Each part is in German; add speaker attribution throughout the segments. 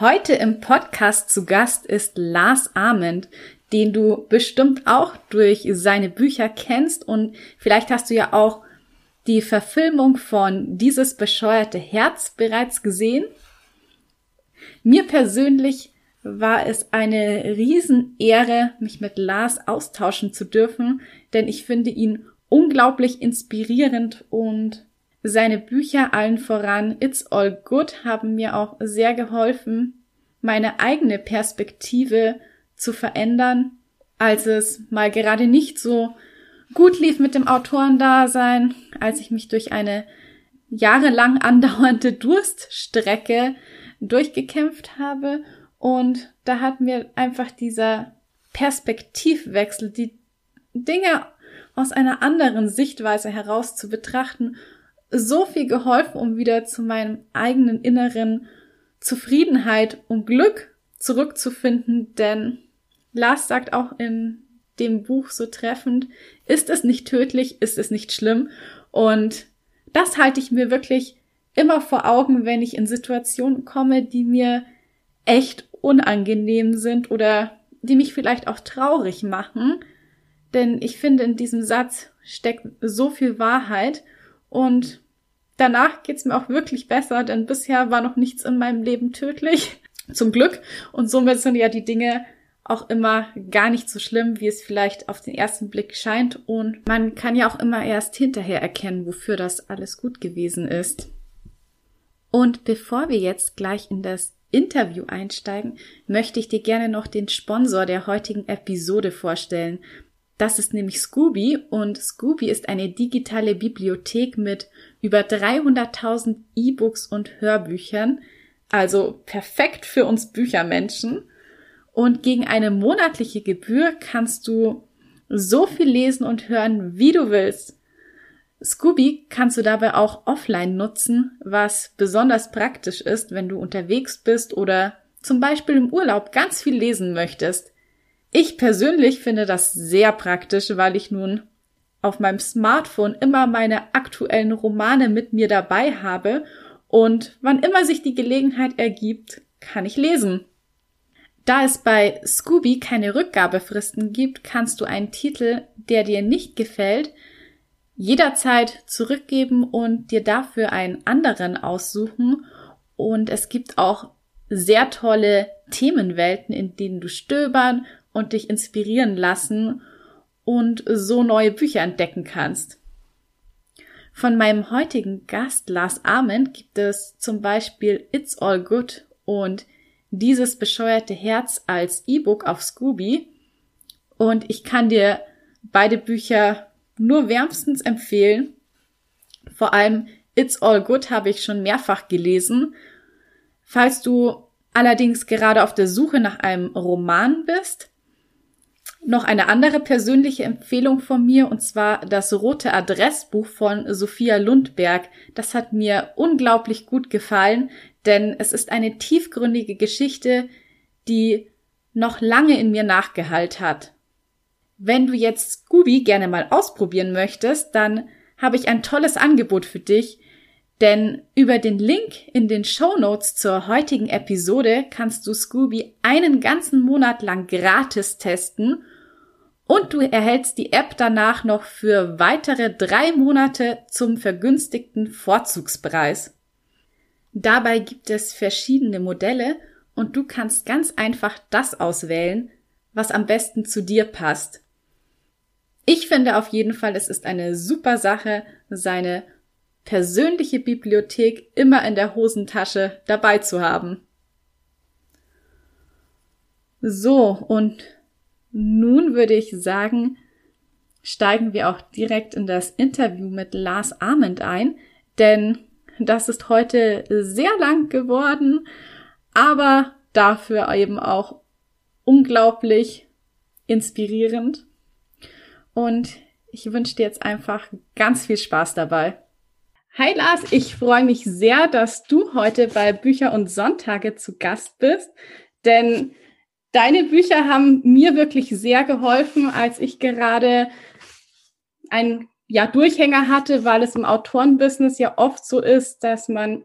Speaker 1: Heute im Podcast zu Gast ist Lars Ament, den du bestimmt auch durch seine Bücher kennst und vielleicht hast du ja auch die Verfilmung von Dieses bescheuerte Herz bereits gesehen. Mir persönlich war es eine Riesenehre, mich mit Lars austauschen zu dürfen, denn ich finde ihn unglaublich inspirierend und seine Bücher allen voran It's All Good haben mir auch sehr geholfen, meine eigene Perspektive zu verändern, als es mal gerade nicht so gut lief mit dem Autorendasein, als ich mich durch eine jahrelang andauernde Durststrecke durchgekämpft habe. Und da hat mir einfach dieser Perspektivwechsel, die Dinge aus einer anderen Sichtweise heraus zu betrachten, so viel geholfen, um wieder zu meinem eigenen inneren Zufriedenheit und Glück zurückzufinden, denn Lars sagt auch in dem Buch so treffend, ist es nicht tödlich, ist es nicht schlimm. Und das halte ich mir wirklich immer vor Augen, wenn ich in Situationen komme, die mir echt unangenehm sind oder die mich vielleicht auch traurig machen. Denn ich finde, in diesem Satz steckt so viel Wahrheit und danach geht's mir auch wirklich besser, denn bisher war noch nichts in meinem Leben tödlich. Zum Glück. Und somit sind ja die Dinge auch immer gar nicht so schlimm, wie es vielleicht auf den ersten Blick scheint. Und man kann ja auch immer erst hinterher erkennen, wofür das alles gut gewesen ist. Und bevor wir jetzt gleich in das Interview einsteigen, möchte ich dir gerne noch den Sponsor der heutigen Episode vorstellen. Das ist nämlich Scooby und Scooby ist eine digitale Bibliothek mit über 300.000 E-Books und Hörbüchern, also perfekt für uns Büchermenschen. Und gegen eine monatliche Gebühr kannst du so viel lesen und hören, wie du willst. Scooby kannst du dabei auch offline nutzen, was besonders praktisch ist, wenn du unterwegs bist oder zum Beispiel im Urlaub ganz viel lesen möchtest. Ich persönlich finde das sehr praktisch, weil ich nun auf meinem Smartphone immer meine aktuellen Romane mit mir dabei habe und wann immer sich die Gelegenheit ergibt, kann ich lesen. Da es bei Scooby keine Rückgabefristen gibt, kannst du einen Titel, der dir nicht gefällt, jederzeit zurückgeben und dir dafür einen anderen aussuchen. Und es gibt auch sehr tolle Themenwelten, in denen du stöbern und dich inspirieren lassen und so neue Bücher entdecken kannst. Von meinem heutigen Gast Lars Arment gibt es zum Beispiel It's All Good und dieses bescheuerte Herz als E-Book auf Scooby. Und ich kann dir beide Bücher nur wärmstens empfehlen. Vor allem It's All Good habe ich schon mehrfach gelesen. Falls du allerdings gerade auf der Suche nach einem Roman bist, noch eine andere persönliche Empfehlung von mir, und zwar das rote Adressbuch von Sophia Lundberg. Das hat mir unglaublich gut gefallen, denn es ist eine tiefgründige Geschichte, die noch lange in mir nachgehalt hat. Wenn du jetzt Scooby gerne mal ausprobieren möchtest, dann habe ich ein tolles Angebot für dich, denn über den Link in den Show Notes zur heutigen Episode kannst du Scooby einen ganzen Monat lang gratis testen und du erhältst die App danach noch für weitere drei Monate zum vergünstigten Vorzugspreis. Dabei gibt es verschiedene Modelle und du kannst ganz einfach das auswählen, was am besten zu dir passt. Ich finde auf jeden Fall, es ist eine super Sache, seine persönliche Bibliothek immer in der Hosentasche dabei zu haben. So, und nun würde ich sagen, steigen wir auch direkt in das Interview mit Lars Ament ein, denn Das ist heute sehr lang geworden, aber dafür eben auch unglaublich inspirierend. Und ich wünsche dir jetzt einfach ganz viel Spaß dabei. Hi Lars, ich freue mich sehr, dass du heute bei Bücher und Sonntage zu Gast bist, denn deine Bücher haben mir wirklich sehr geholfen, als ich gerade einen ja, Durchhänger hatte, weil es im Autorenbusiness ja oft so ist, dass man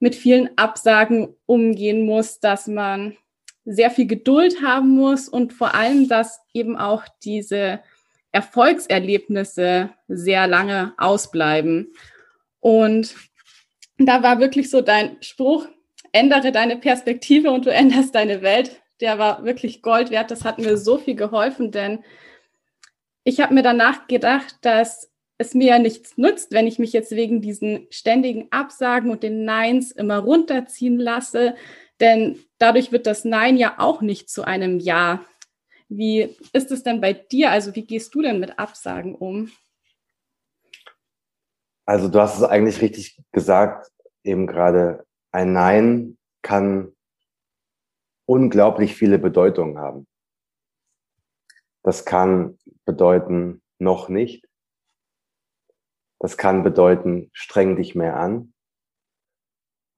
Speaker 1: mit vielen Absagen umgehen muss, dass man sehr viel Geduld haben muss und vor allem, dass eben auch diese Erfolgserlebnisse sehr lange ausbleiben. Und da war wirklich so dein Spruch, ändere deine Perspektive und du änderst deine Welt. Der war wirklich Gold wert. Das hat mir so viel geholfen, denn ich habe mir danach gedacht, dass es mir ja nichts nützt, wenn ich mich jetzt wegen diesen ständigen Absagen und den Neins immer runterziehen lasse, denn dadurch wird das Nein ja auch nicht zu einem Ja. Wie ist es denn bei dir? Also wie gehst du denn mit Absagen um?
Speaker 2: Also du hast es eigentlich richtig gesagt, eben gerade ein Nein kann unglaublich viele Bedeutungen haben. Das kann bedeuten noch nicht. Das kann bedeuten streng dich mehr an.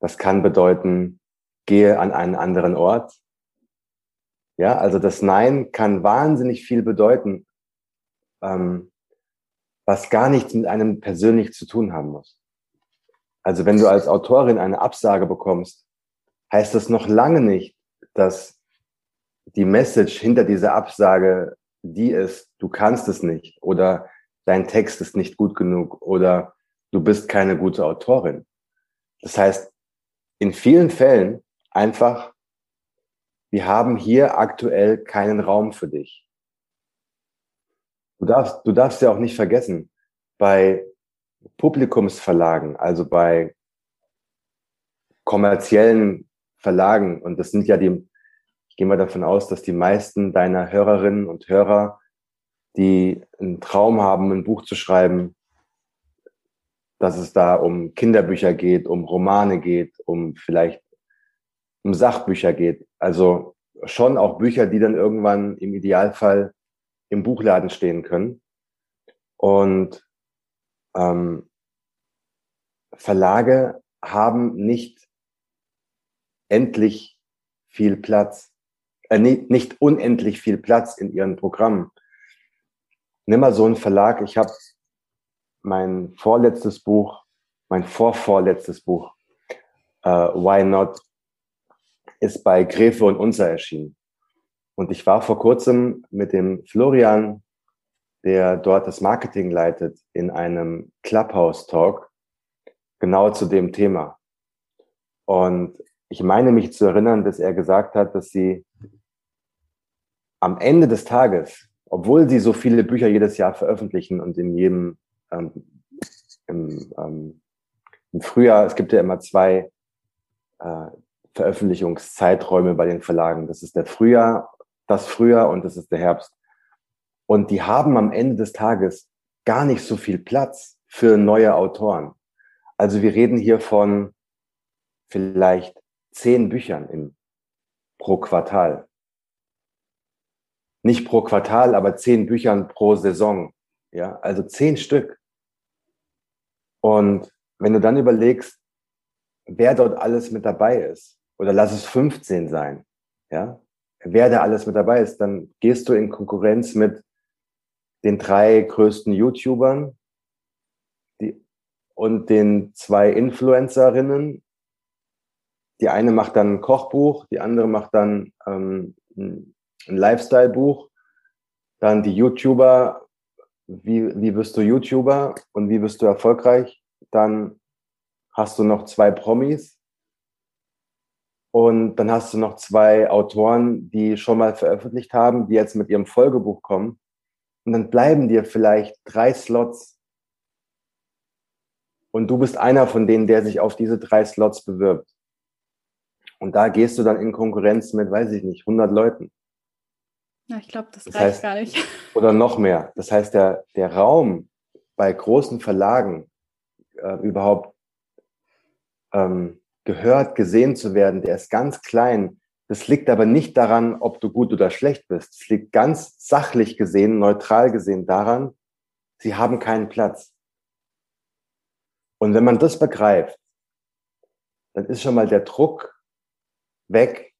Speaker 2: Das kann bedeuten gehe an einen anderen Ort. Ja, also das Nein kann wahnsinnig viel bedeuten, ähm, was gar nichts mit einem persönlich zu tun haben muss. Also wenn du als Autorin eine Absage bekommst, heißt das noch lange nicht, dass die Message hinter dieser Absage die ist, du kannst es nicht oder dein Text ist nicht gut genug oder du bist keine gute Autorin. Das heißt, in vielen Fällen einfach, wir haben hier aktuell keinen Raum für dich. Du darfst, du darfst ja auch nicht vergessen, bei Publikumsverlagen, also bei kommerziellen Verlagen, und das sind ja die, ich gehe mal davon aus, dass die meisten deiner Hörerinnen und Hörer, die einen Traum haben, ein Buch zu schreiben, dass es da um Kinderbücher geht, um Romane geht, um vielleicht um Sachbücher geht. Also schon auch Bücher, die dann irgendwann im Idealfall im Buchladen stehen können. Und ähm, Verlage haben nicht endlich viel Platz, äh, nicht, unendlich viel Platz in ihren Programmen. Nimm mal so einen Verlag, ich habe mein vorletztes Buch, mein vorvorletztes Buch, uh, Why Not, ist bei Gräfe und Unser erschienen. Und ich war vor kurzem mit dem Florian, der dort das Marketing leitet, in einem Clubhouse-Talk genau zu dem Thema. Und ich meine mich zu erinnern, dass er gesagt hat, dass sie am Ende des Tages, obwohl sie so viele Bücher jedes Jahr veröffentlichen und in jedem ähm, im, ähm, im Frühjahr, es gibt ja immer zwei äh, Veröffentlichungszeiträume bei den Verlagen. Das ist der Frühjahr, das Frühjahr und das ist der Herbst. Und die haben am Ende des Tages gar nicht so viel Platz für neue Autoren. Also wir reden hier von vielleicht zehn Büchern im, pro Quartal. Nicht pro Quartal, aber zehn Büchern pro Saison. Ja, also zehn Stück. Und wenn du dann überlegst, wer dort alles mit dabei ist, oder lass es 15 sein, ja, wer da alles mit dabei ist, dann gehst du in Konkurrenz mit den drei größten YouTubern die, und den zwei Influencerinnen. Die eine macht dann ein Kochbuch, die andere macht dann ähm, ein Lifestyle-Buch. Dann die YouTuber, wie, wie bist du YouTuber und wie bist du erfolgreich? Dann hast du noch zwei Promis, und dann hast du noch zwei Autoren, die schon mal veröffentlicht haben, die jetzt mit ihrem Folgebuch kommen. Und dann bleiben dir vielleicht drei Slots. Und du bist einer von denen, der sich auf diese drei Slots bewirbt. Und da gehst du dann in Konkurrenz mit, weiß ich nicht, 100 Leuten.
Speaker 1: Ja, ich glaube, das, das reicht heißt, gar nicht.
Speaker 2: Oder noch mehr. Das heißt, der, der Raum bei großen Verlagen äh, überhaupt ähm, gehört, gesehen zu werden, der ist ganz klein. Das liegt aber nicht daran, ob du gut oder schlecht bist. Es liegt ganz sachlich gesehen, neutral gesehen daran, sie haben keinen Platz. Und wenn man das begreift, dann ist schon mal der Druck weg,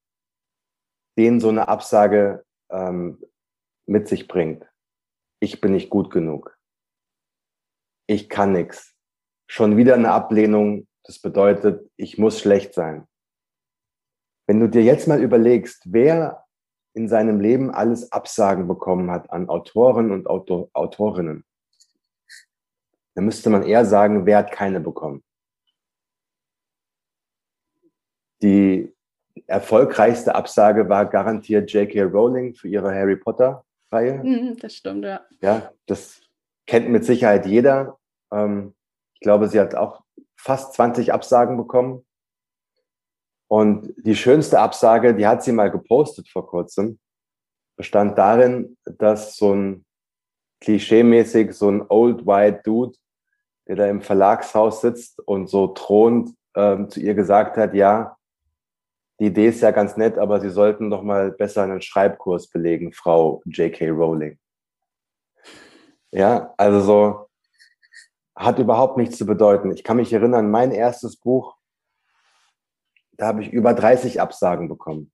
Speaker 2: den so eine Absage ähm, mit sich bringt. Ich bin nicht gut genug. Ich kann nichts. Schon wieder eine Ablehnung, das bedeutet, ich muss schlecht sein. Wenn du dir jetzt mal überlegst, wer in seinem Leben alles Absagen bekommen hat an Autoren und Autor Autorinnen, dann müsste man eher sagen, wer hat keine bekommen. Die erfolgreichste Absage war garantiert J.K. Rowling für ihre Harry Potter-Reihe.
Speaker 1: Mhm, das stimmt, ja.
Speaker 2: Ja, das kennt mit Sicherheit jeder. Ähm, ich glaube, sie hat auch fast 20 Absagen bekommen. Und die schönste Absage, die hat sie mal gepostet vor kurzem, bestand darin, dass so ein klischeemäßig so ein old white Dude, der da im Verlagshaus sitzt und so thront, ähm, zu ihr gesagt hat, ja, die Idee ist ja ganz nett, aber Sie sollten doch mal besser einen Schreibkurs belegen, Frau J.K. Rowling. Ja, also so hat überhaupt nichts zu bedeuten. Ich kann mich erinnern, mein erstes Buch, da habe ich über 30 Absagen bekommen.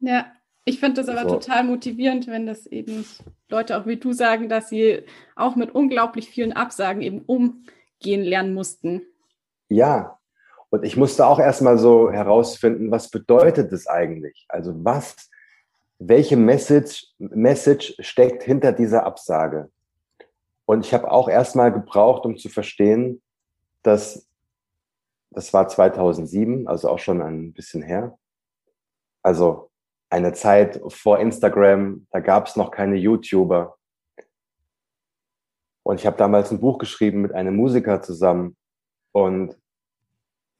Speaker 1: Ja, ich finde das aber also, total motivierend, wenn das eben Leute auch wie du sagen, dass sie auch mit unglaublich vielen Absagen eben umgehen lernen mussten.
Speaker 2: Ja, und ich musste auch erstmal so herausfinden, was bedeutet das eigentlich? Also was, welche Message, Message steckt hinter dieser Absage? Und ich habe auch erstmal gebraucht, um zu verstehen, dass das war 2007, also auch schon ein bisschen her. Also eine Zeit vor Instagram, da gab es noch keine YouTuber. Und ich habe damals ein Buch geschrieben mit einem Musiker zusammen. Und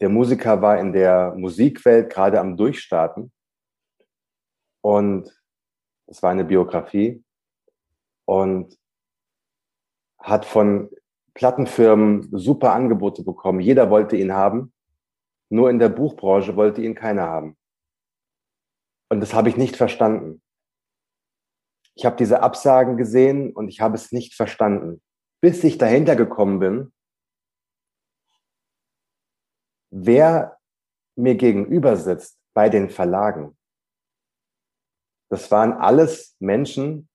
Speaker 2: der Musiker war in der Musikwelt gerade am Durchstarten. Und es war eine Biografie. Und hat von Plattenfirmen super Angebote bekommen. Jeder wollte ihn haben. Nur in der Buchbranche wollte ihn keiner haben. Und das habe ich nicht verstanden. Ich habe diese Absagen gesehen und ich habe es nicht verstanden. Bis ich dahinter gekommen bin, wer mir gegenüber sitzt bei den Verlagen. Das waren alles Menschen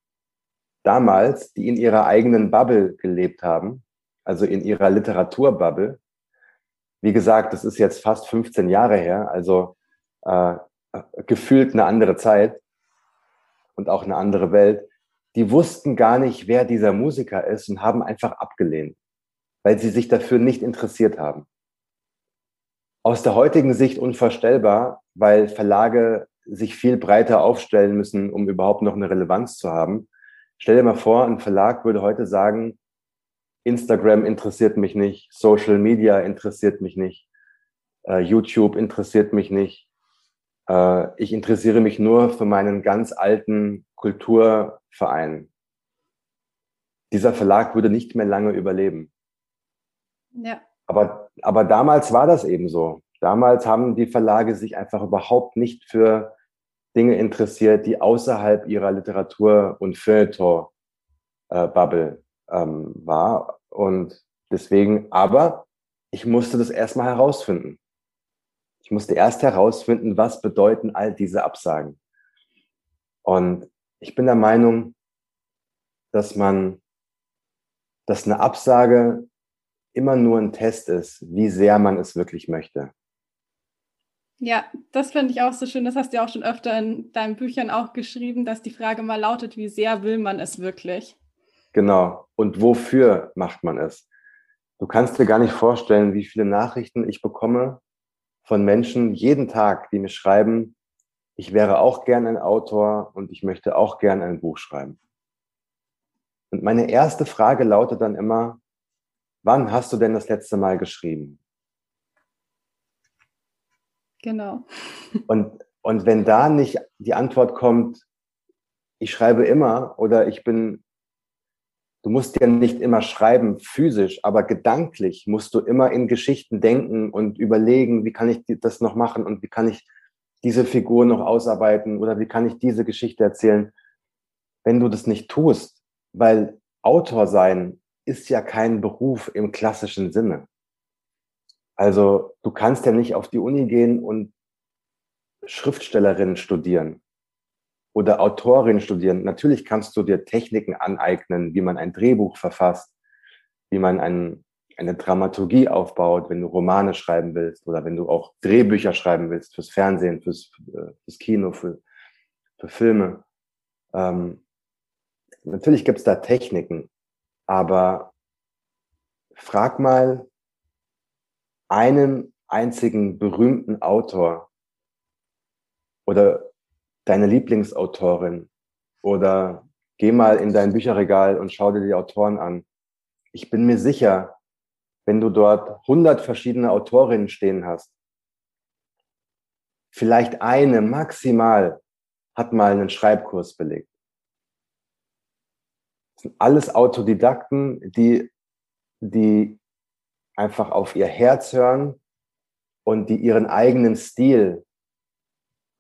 Speaker 2: damals, die in ihrer eigenen Bubble gelebt haben, also in ihrer Literaturbubble. Wie gesagt, das ist jetzt fast 15 Jahre her, also äh, gefühlt eine andere Zeit und auch eine andere Welt, die wussten gar nicht, wer dieser Musiker ist und haben einfach abgelehnt, weil sie sich dafür nicht interessiert haben. Aus der heutigen Sicht unvorstellbar, weil Verlage sich viel breiter aufstellen müssen, um überhaupt noch eine Relevanz zu haben. Stell dir mal vor, ein Verlag würde heute sagen, Instagram interessiert mich nicht, Social Media interessiert mich nicht, äh, YouTube interessiert mich nicht, äh, ich interessiere mich nur für meinen ganz alten Kulturverein. Dieser Verlag würde nicht mehr lange überleben.
Speaker 1: Ja.
Speaker 2: Aber, aber damals war das eben so. Damals haben die Verlage sich einfach überhaupt nicht für Dinge interessiert, die außerhalb ihrer Literatur- und Feuilleton-Bubble äh, ähm, war. Und deswegen, aber ich musste das erstmal herausfinden. Ich musste erst herausfinden, was bedeuten all diese Absagen. Und ich bin der Meinung, dass man, dass eine Absage immer nur ein Test ist, wie sehr man es wirklich möchte.
Speaker 1: Ja, das finde ich auch so schön. Das hast du ja auch schon öfter in deinen Büchern auch geschrieben, dass die Frage mal lautet, wie sehr will man es wirklich?
Speaker 2: Genau. Und wofür macht man es? Du kannst dir gar nicht vorstellen, wie viele Nachrichten ich bekomme von Menschen jeden Tag, die mir schreiben, ich wäre auch gern ein Autor und ich möchte auch gern ein Buch schreiben. Und meine erste Frage lautet dann immer, wann hast du denn das letzte Mal geschrieben?
Speaker 1: Genau.
Speaker 2: Und, und wenn da nicht die Antwort kommt, ich schreibe immer oder ich bin du musst ja nicht immer schreiben physisch, aber gedanklich musst du immer in Geschichten denken und überlegen, wie kann ich das noch machen und wie kann ich diese Figur noch ausarbeiten oder wie kann ich diese Geschichte erzählen. Wenn du das nicht tust, weil Autor sein ist ja kein Beruf im klassischen Sinne. Also du kannst ja nicht auf die Uni gehen und Schriftstellerin studieren oder Autorin studieren. Natürlich kannst du dir Techniken aneignen, wie man ein Drehbuch verfasst, wie man ein, eine Dramaturgie aufbaut, wenn du Romane schreiben willst oder wenn du auch Drehbücher schreiben willst fürs Fernsehen, fürs, äh, fürs Kino, für, für Filme. Ähm, natürlich gibt es da Techniken, aber frag mal einen einzigen berühmten Autor oder deine Lieblingsautorin oder geh mal in dein Bücherregal und schau dir die Autoren an. Ich bin mir sicher, wenn du dort 100 verschiedene Autorinnen stehen hast, vielleicht eine maximal hat mal einen Schreibkurs belegt. Das sind alles Autodidakten, die, die einfach auf ihr Herz hören und die ihren eigenen Stil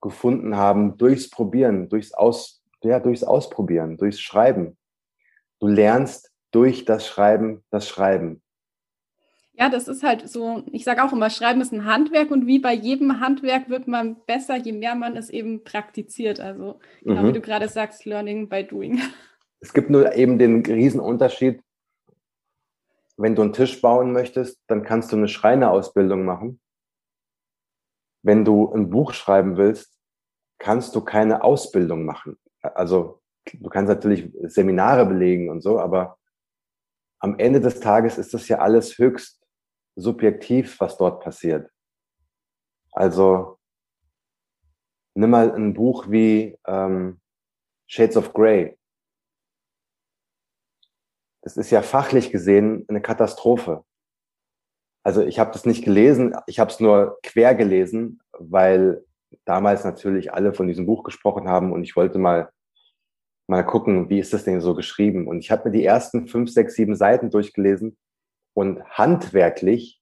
Speaker 2: gefunden haben durchs Probieren, durchs, Aus, ja, durchs Ausprobieren, durchs Schreiben. Du lernst durch das Schreiben das Schreiben.
Speaker 1: Ja, das ist halt so, ich sage auch immer, Schreiben ist ein Handwerk und wie bei jedem Handwerk wird man besser, je mehr man es eben praktiziert. Also genau mhm. wie du gerade sagst, Learning by Doing.
Speaker 2: Es gibt nur eben den Riesenunterschied, wenn du einen Tisch bauen möchtest, dann kannst du eine Schreinerausbildung machen wenn du ein Buch schreiben willst, kannst du keine Ausbildung machen. Also du kannst natürlich Seminare belegen und so, aber am Ende des Tages ist das ja alles höchst subjektiv, was dort passiert. Also nimm mal ein Buch wie ähm, Shades of Grey. Das ist ja fachlich gesehen eine Katastrophe. Also ich habe das nicht gelesen, ich habe es nur quer gelesen, weil damals natürlich alle von diesem Buch gesprochen haben und ich wollte mal mal gucken, wie ist das denn so geschrieben. Und ich habe mir die ersten fünf, sechs, sieben Seiten durchgelesen und handwerklich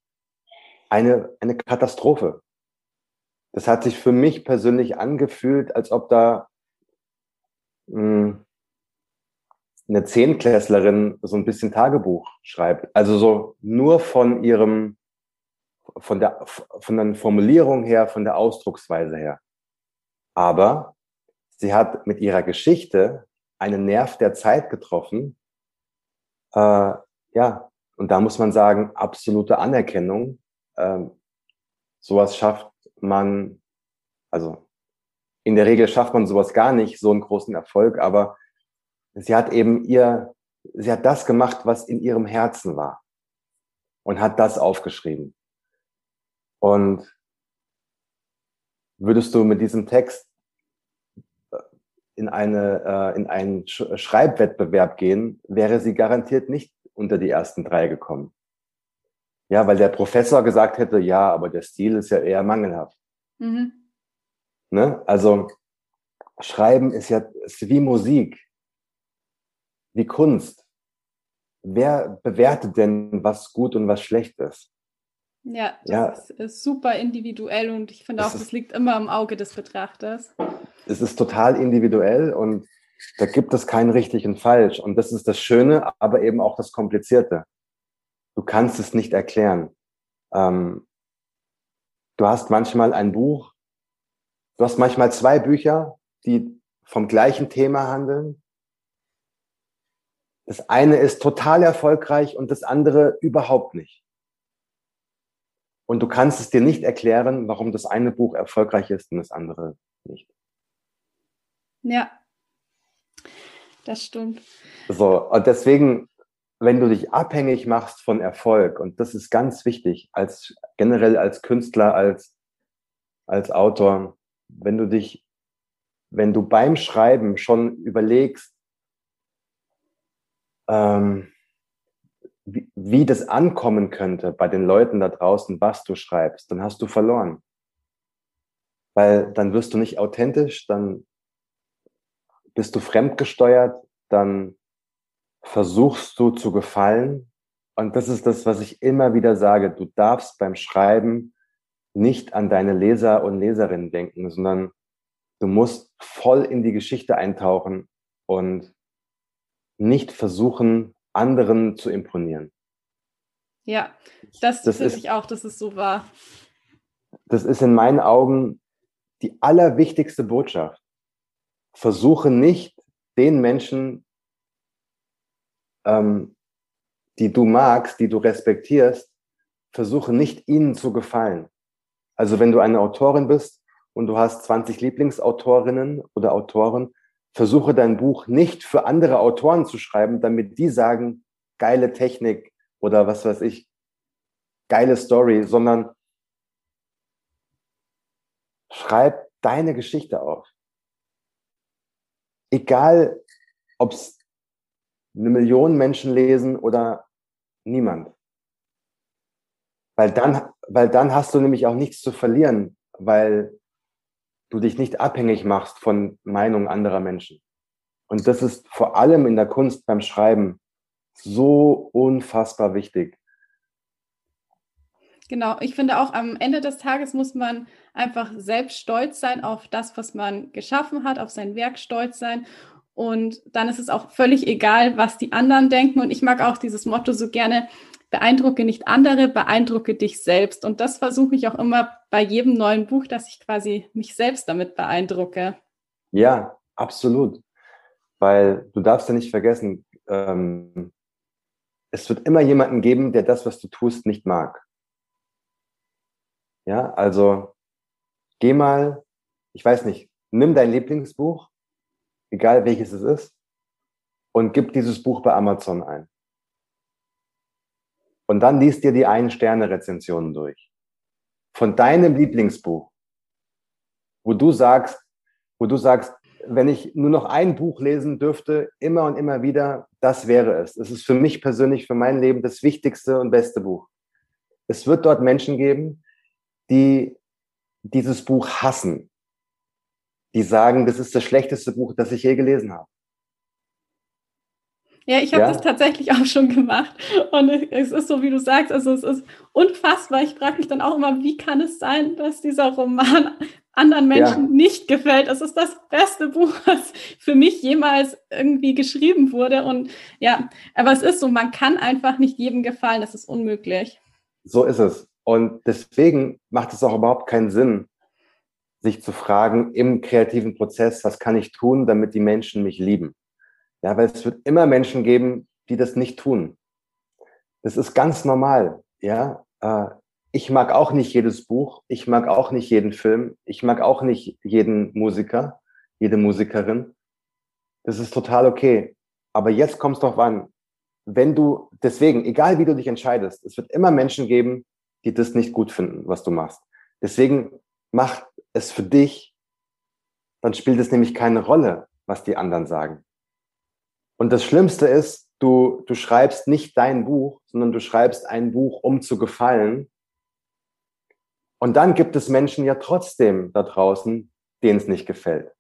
Speaker 2: eine, eine Katastrophe. Das hat sich für mich persönlich angefühlt, als ob da mh, hm, eine Zehnklässlerin so ein bisschen Tagebuch schreibt. Also so nur von ihrem, von der, von der Formulierung her, von der Ausdrucksweise her. Aber sie hat mit ihrer Geschichte einen Nerv der Zeit getroffen. Äh, ja, und da muss man sagen, absolute Anerkennung. Ähm, sowas schafft man, also in der Regel schafft man sowas gar nicht, so einen großen Erfolg, aber sie hat eben ihr, sie hat das gemacht, was in ihrem Herzen war und hat das aufgeschrieben. Und würdest du mit diesem Text äh, in, eine, äh, in einen Schreibwettbewerb gehen, wäre sie garantiert nicht unter die ersten drei gekommen. Ja, weil der Professor gesagt hätte, ja, aber der Stil ist ja eher mangelhaft. Mhm. Ne? Also Schreiben ist ja ist wie Musik wie Kunst. Wer bewertet denn, was gut und was schlecht ist?
Speaker 1: Ja, das ja. Ist, ist, super individuell und ich finde auch, das liegt immer im Auge des Betrachters.
Speaker 2: Es ist total individuell und da gibt es kein richtig und falsch. Und das ist das Schöne, aber eben auch das Komplizierte. Du kannst es nicht erklären. Ähm, du hast manchmal ein Buch, du hast manchmal zwei Bücher, die vom gleichen Thema handeln, das eine ist total erfolgreich und das andere überhaupt nicht. Und du kannst es dir nicht erklären, warum das eine Buch erfolgreich ist und das andere nicht.
Speaker 1: Ja, das stimmt.
Speaker 2: So, und deswegen, wenn du dich abhängig machst von Erfolg, und das ist ganz wichtig, als generell als Künstler, als, als Autor, wenn du dich, wenn du beim Schreiben schon überlegst, ähm, wie, wie das ankommen könnte bei den Leuten da draußen, was du schreibst, dann hast du verloren. Weil dann wirst du nicht authentisch, dann bist du fremdgesteuert, dann versuchst du zu gefallen. Und das ist das, was ich immer wieder sage. Du darfst beim Schreiben nicht an deine Leser und Leserinnen denken, sondern du musst voll in die Geschichte eintauchen und nicht versuchen, anderen zu imponieren.
Speaker 1: Ja, das, das finde ich auch, das ist so wahr.
Speaker 2: Das ist in meinen Augen die allerwichtigste Botschaft. Versuche nicht, den Menschen, ähm, die du magst, die du respektierst, versuche nicht ihnen zu gefallen. Also wenn du eine Autorin bist und du hast 20 Lieblingsautorinnen oder Autoren, versuche dein Buch nicht für andere Autoren zu schreiben, damit die sagen, geile Technik oder was weiß ich, geile Story, sondern schreib deine Geschichte auf. Egal, ob es eine Million Menschen lesen oder niemand. Weil dann, weil dann hast du nämlich auch nichts zu verlieren, weil du dich nicht abhängig machst von Meinungen anderer Menschen. Und das ist vor allem in der Kunst beim Schreiben so unfassbar wichtig.
Speaker 1: Genau, ich finde auch am Ende des Tages muss man einfach selbst stolz sein auf das, was man geschaffen hat, auf sein Werk stolz sein. Und dann ist es auch völlig egal, was die anderen denken. Und ich mag auch dieses Motto so gerne, beeindrucke nicht andere, beeindrucke dich selbst. Und das versuche ich auch immer bei jedem neuen Buch, dass ich quasi mich selbst damit beeindrucke.
Speaker 2: Ja, absolut. Weil du darfst ja nicht vergessen, ähm, es wird immer jemanden geben, der das, was du tust, nicht mag. Ja, also geh mal, ich weiß nicht, nimm dein Lieblingsbuch, egal welches es ist, und gib dieses Buch bei Amazon ein. Und dann liest dir die Ein-Sterne-Rezensionen durch. Von deinem Lieblingsbuch, wo du sagst, wo du sagst, wenn ich nur noch ein Buch lesen dürfte, immer und immer wieder, das wäre es. Es ist für mich persönlich, für mein Leben das wichtigste und beste Buch. Es wird dort Menschen geben, die dieses Buch hassen, die sagen, das ist das schlechteste Buch, das ich je gelesen habe.
Speaker 1: Ja, ich habe ja. das tatsächlich auch schon gemacht. Und es ist so, wie du sagst, also es ist unfassbar. Ich frage mich dann auch immer, wie kann es sein, dass dieser Roman anderen Menschen ja. nicht gefällt? Es ist das beste Buch, was für mich jemals irgendwie geschrieben wurde. Und ja, aber es ist so, man kann einfach nicht jedem gefallen. Das ist unmöglich.
Speaker 2: So ist es. Und deswegen macht es auch überhaupt keinen Sinn, sich zu fragen im kreativen Prozess, was kann ich tun, damit die Menschen mich lieben? Ja, weil es wird immer Menschen geben, die das nicht tun. Das ist ganz normal. Ja, äh, ich mag auch nicht jedes Buch. Ich mag auch nicht jeden Film. Ich mag auch nicht jeden Musiker, jede Musikerin. Das ist total okay. Aber jetzt kommt es doch an, wenn du, deswegen, egal wie du dich entscheidest, es wird immer Menschen geben, die das nicht gut finden, was du machst. Deswegen mach es für dich, dann spielt es nämlich keine Rolle, was die anderen sagen. Und das Schlimmste ist, du, du schreibst nicht dein Buch, sondern du schreibst ein Buch, um zu gefallen. Und dann gibt es Menschen ja trotzdem da draußen, denen es nicht gefällt.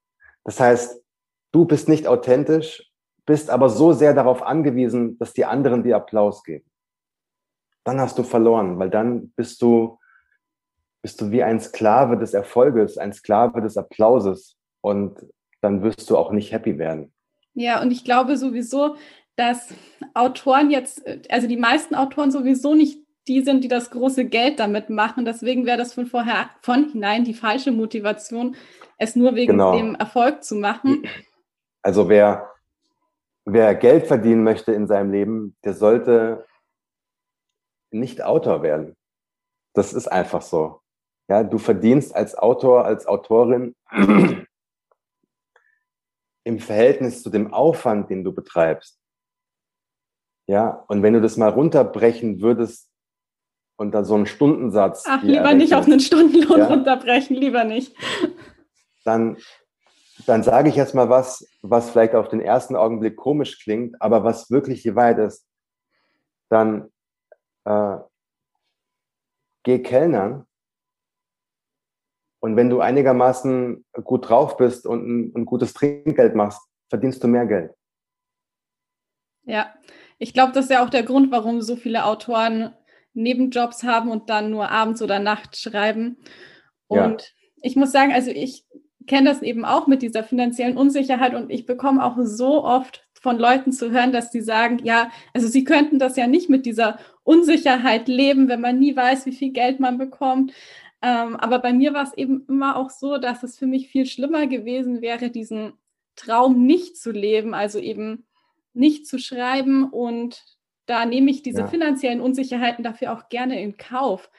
Speaker 2: Das heißt, du bist nicht authentisch, bist aber so sehr darauf angewiesen, dass die anderen dir Applaus geben. Dann hast du verloren, weil dann bist du, bist du wie ein Sklave des Erfolges, ein Sklave des Applauses und dann wirst du auch nicht happy werden.
Speaker 1: Ja, und ich glaube sowieso, dass Autoren jetzt, also die meisten Autoren sowieso nicht die sind, die das große Geld damit machen. Deswegen wäre das von vorher von hinein die falsche Motivation, es nur wegen genau. dem Erfolg zu machen.
Speaker 2: Also wer, wer Geld verdienen möchte in seinem Leben, der sollte nicht Autor werden. Das ist einfach so. Ja, du verdienst als Autor, als Autorin im Verhältnis zu dem Aufwand, den du betreibst. Ja, und wenn du das mal runterbrechen würdest unter so einen Stundensatz.
Speaker 1: Ach, lieber nicht auf einen Stundenlohn ja, runterbrechen, lieber nicht.
Speaker 2: Dann, dann sage ich jetzt mal was, was vielleicht auf den ersten Augenblick komisch klingt, aber was wirklich die Wahrheit ist. Dann äh, geh Kellnern und wenn du einigermaßen gut drauf bist und ein, ein gutes Trinkgeld machst, verdienst du mehr Geld.
Speaker 1: Ja, ich glaube, das ist ja auch der Grund, warum so viele Autoren Nebenjobs haben und dann nur abends oder nachts schreiben. Und ja. ich muss sagen, also ich kenne das eben auch mit dieser finanziellen Unsicherheit und ich bekomme auch so oft von Leuten zu hören, dass die sagen, ja, also sie könnten das ja nicht mit dieser Unsicherheit leben, wenn man nie weiß, wie viel Geld man bekommt. Ähm, aber bei mir war es eben immer auch so, dass es für mich viel schlimmer gewesen wäre, diesen Traum nicht zu leben, also eben nicht zu schreiben. Und da nehme ich diese ja. finanziellen Unsicherheiten dafür auch gerne in Kauf.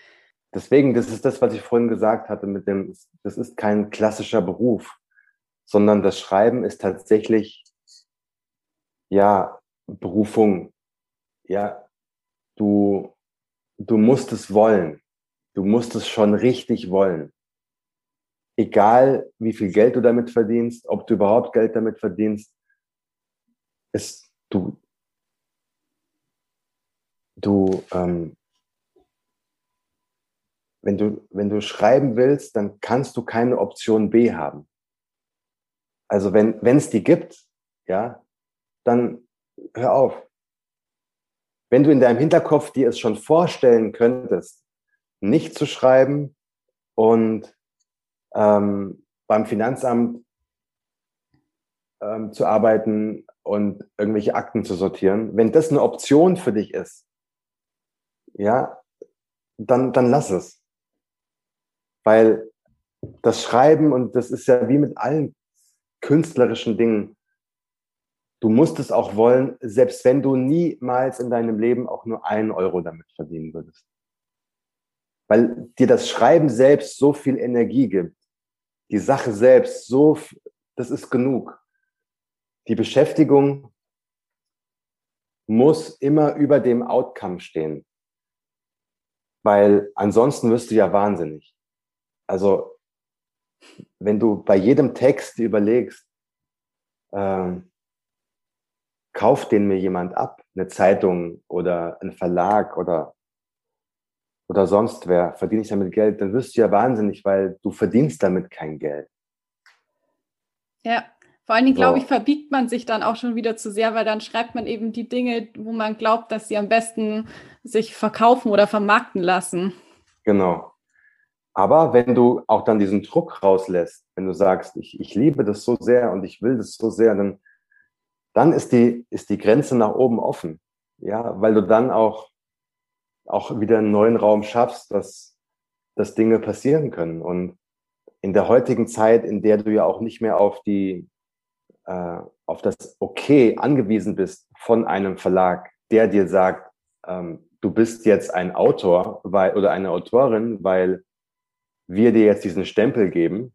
Speaker 2: Deswegen, das ist das, was ich vorhin gesagt hatte, mit dem, das ist kein klassischer Beruf, sondern das Schreiben ist tatsächlich, ja, Berufung. Ja, du, du musst es wollen. Du musst es schon richtig wollen. Egal, wie viel Geld du damit verdienst, ob du überhaupt Geld damit verdienst, es, du, du, ähm, wenn du, wenn du schreiben willst, dann kannst du keine Option B haben. Also wenn, wenn es die gibt, ja, dann hör auf. Wenn du in deinem Hinterkopf dir es schon vorstellen könntest, nicht zu schreiben und ähm, beim Finanzamt ähm, zu arbeiten und irgendwelche Akten zu sortieren, wenn das eine Option für dich ist, ja, dann, dann lass es. Weil das Schreiben, und das ist ja wie mit allen künstlerischen Dingen, du musst es auch wollen, selbst wenn du niemals in deinem Leben auch nur einen Euro damit verdienen würdest. Weil dir das Schreiben selbst so viel Energie gibt. Die Sache selbst so, das ist genug. Die Beschäftigung muss immer über dem Outcome stehen. Weil ansonsten wirst du ja wahnsinnig. Also, wenn du bei jedem Text überlegst, ähm, kauft den mir jemand ab, eine Zeitung oder ein Verlag oder, oder sonst wer, verdiene ich damit Geld, dann wirst du ja wahnsinnig, weil du verdienst damit kein Geld.
Speaker 1: Ja, vor allen Dingen, so. glaube ich, verbiegt man sich dann auch schon wieder zu sehr, weil dann schreibt man eben die Dinge, wo man glaubt, dass sie am besten sich verkaufen oder vermarkten lassen.
Speaker 2: Genau. Aber wenn du auch dann diesen Druck rauslässt, wenn du sagst, ich, ich liebe das so sehr und ich will das so sehr, dann, dann ist, die, ist die Grenze nach oben offen. Ja, weil du dann auch, auch wieder einen neuen Raum schaffst, dass, dass Dinge passieren können. Und in der heutigen Zeit, in der du ja auch nicht mehr auf die, äh, auf das Okay angewiesen bist von einem Verlag, der dir sagt, ähm, du bist jetzt ein Autor weil, oder eine Autorin, weil wir dir jetzt diesen Stempel geben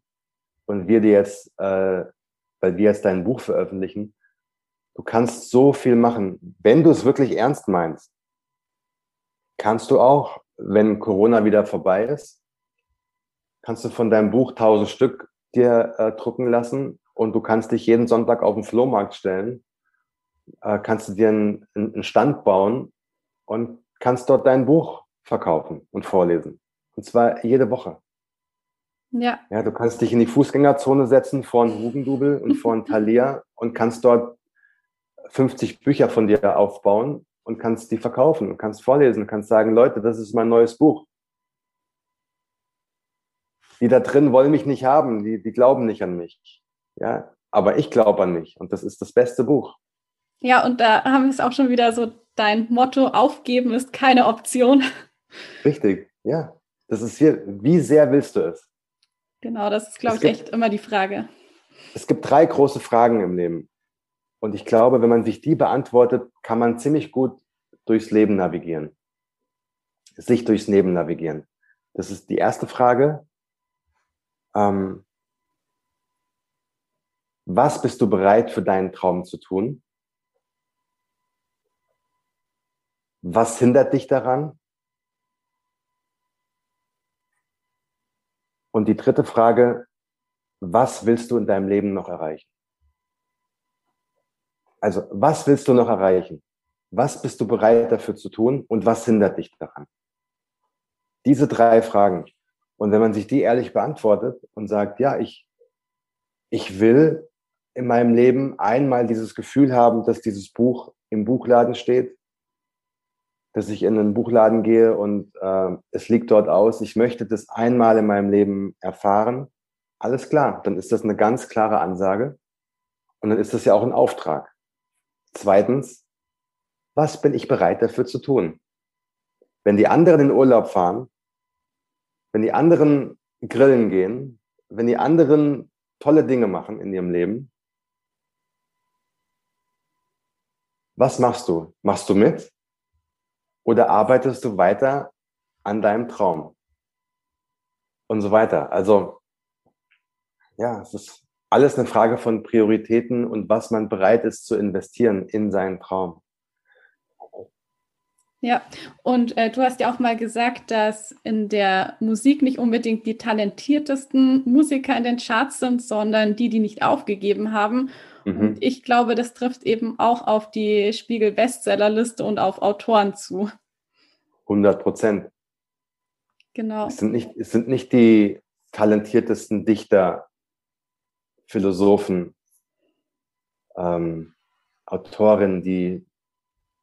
Speaker 2: und wir dir jetzt, äh, weil wir jetzt dein Buch veröffentlichen, du kannst so viel machen. Wenn du es wirklich ernst meinst, kannst du auch, wenn Corona wieder vorbei ist, kannst du von deinem Buch tausend Stück dir äh, drucken lassen und du kannst dich jeden Sonntag auf den Flohmarkt stellen, äh, kannst du dir einen, einen Stand bauen und kannst dort dein Buch verkaufen und vorlesen. Und zwar jede Woche. Ja. Ja, du kannst dich in die Fußgängerzone setzen vor ein Hugendubel und vor ein Thalia und kannst dort 50 Bücher von dir aufbauen und kannst die verkaufen kannst vorlesen kannst sagen, Leute, das ist mein neues Buch. Die da drin wollen mich nicht haben, die, die glauben nicht an mich. Ja, aber ich glaube an mich und das ist das beste Buch.
Speaker 1: Ja, und da haben wir es auch schon wieder so, dein Motto, aufgeben ist keine Option.
Speaker 2: Richtig, ja. Das ist hier, wie sehr willst du es?
Speaker 1: Genau, das ist, glaube ich, gibt, echt immer die Frage.
Speaker 2: Es gibt drei große Fragen im Leben. Und ich glaube, wenn man sich die beantwortet, kann man ziemlich gut durchs Leben navigieren. Sich durchs Leben navigieren. Das ist die erste Frage. Ähm, was bist du bereit für deinen Traum zu tun? Was hindert dich daran? Und die dritte Frage, was willst du in deinem Leben noch erreichen? Also, was willst du noch erreichen? Was bist du bereit dafür zu tun und was hindert dich daran? Diese drei Fragen. Und wenn man sich die ehrlich beantwortet und sagt, ja, ich, ich will in meinem Leben einmal dieses Gefühl haben, dass dieses Buch im Buchladen steht, dass ich in einen Buchladen gehe und äh, es liegt dort aus. Ich möchte das einmal in meinem Leben erfahren. Alles klar, dann ist das eine ganz klare Ansage und dann ist das ja auch ein Auftrag. Zweitens, was bin ich bereit dafür zu tun? Wenn die anderen in Urlaub fahren, wenn die anderen grillen gehen, wenn die anderen tolle Dinge machen in ihrem Leben, was machst du? Machst du mit? Oder arbeitest du weiter an deinem Traum? Und so weiter. Also, ja, es ist alles eine Frage von Prioritäten und was man bereit ist zu investieren in seinen Traum.
Speaker 1: Ja, und äh, du hast ja auch mal gesagt, dass in der Musik nicht unbedingt die talentiertesten Musiker in den Charts sind, sondern die, die nicht aufgegeben haben. Mhm. Und ich glaube, das trifft eben auch auf die Spiegel-Bestsellerliste und auf Autoren zu.
Speaker 2: 100 Prozent.
Speaker 1: Genau.
Speaker 2: Es sind, nicht, es sind nicht die talentiertesten Dichter, Philosophen, ähm, Autorinnen, die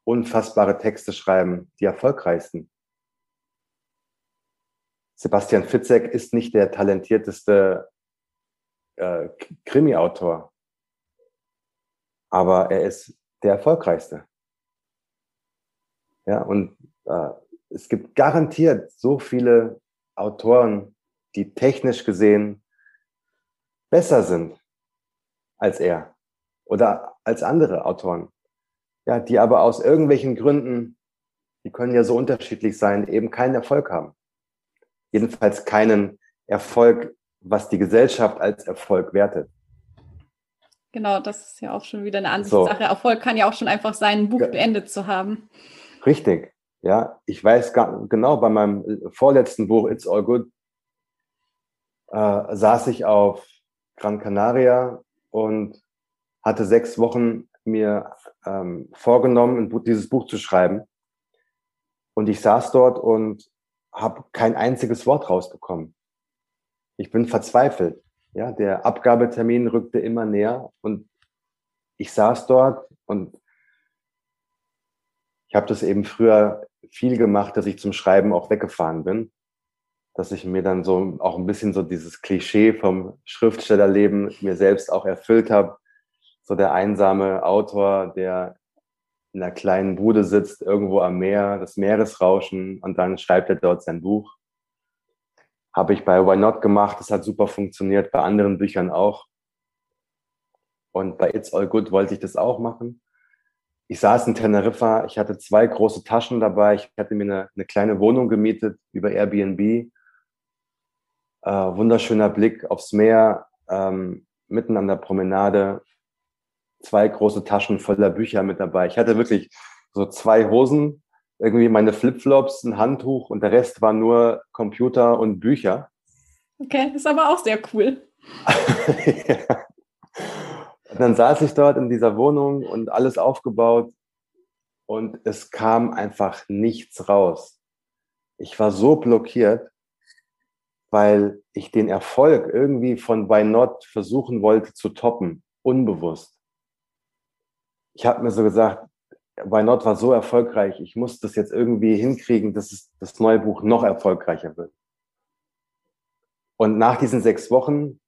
Speaker 2: unfassbare Texte schreiben, die erfolgreichsten. Sebastian Fitzek ist nicht der talentierteste äh, Krimi-Autor aber er ist der erfolgreichste. Ja, und äh, es gibt garantiert so viele Autoren, die technisch gesehen besser sind als er oder als andere Autoren. Ja, die aber aus irgendwelchen Gründen, die können ja so unterschiedlich sein, eben keinen Erfolg haben. Jedenfalls keinen Erfolg, was die Gesellschaft als Erfolg wertet.
Speaker 1: Genau, das ist ja auch schon wieder eine Ansichtssache. So. Erfolg kann ja auch schon einfach sein, ein Buch ja. beendet zu haben.
Speaker 2: Richtig, ja. Ich weiß gar, genau, bei meinem vorletzten Buch, It's All Good, äh, saß ich auf Gran Canaria und hatte sechs Wochen mir ähm, vorgenommen, Buch, dieses Buch zu schreiben. Und ich saß dort und habe kein einziges Wort rausbekommen. Ich bin verzweifelt. Ja, der Abgabetermin rückte immer näher und ich saß dort und ich habe das eben früher viel gemacht, dass ich zum Schreiben auch weggefahren bin, dass ich mir dann so auch ein bisschen so dieses Klischee vom Schriftstellerleben mir selbst auch erfüllt habe, so der einsame Autor, der in einer kleinen Bude sitzt, irgendwo am Meer, das Meeresrauschen und dann schreibt er dort sein Buch. Habe ich bei Why Not gemacht, das hat super funktioniert, bei anderen Büchern auch. Und bei It's All Good wollte ich das auch machen. Ich saß in Teneriffa, ich hatte zwei große Taschen dabei, ich hatte mir eine, eine kleine Wohnung gemietet über Airbnb. Äh, wunderschöner Blick aufs Meer, ähm, mitten an der Promenade, zwei große Taschen voller Bücher mit dabei. Ich hatte wirklich so zwei Hosen, irgendwie meine Flipflops, ein Handtuch und der Rest war nur Computer und Bücher.
Speaker 1: Okay, ist aber auch sehr cool.
Speaker 2: ja. Und dann saß ich dort in dieser Wohnung und alles aufgebaut und es kam einfach nichts raus. Ich war so blockiert, weil ich den Erfolg irgendwie von Why Not versuchen wollte zu toppen, unbewusst. Ich habe mir so gesagt, Why Not war so erfolgreich, ich muss das jetzt irgendwie hinkriegen, dass das neue Buch noch erfolgreicher wird. Und nach diesen sechs Wochen,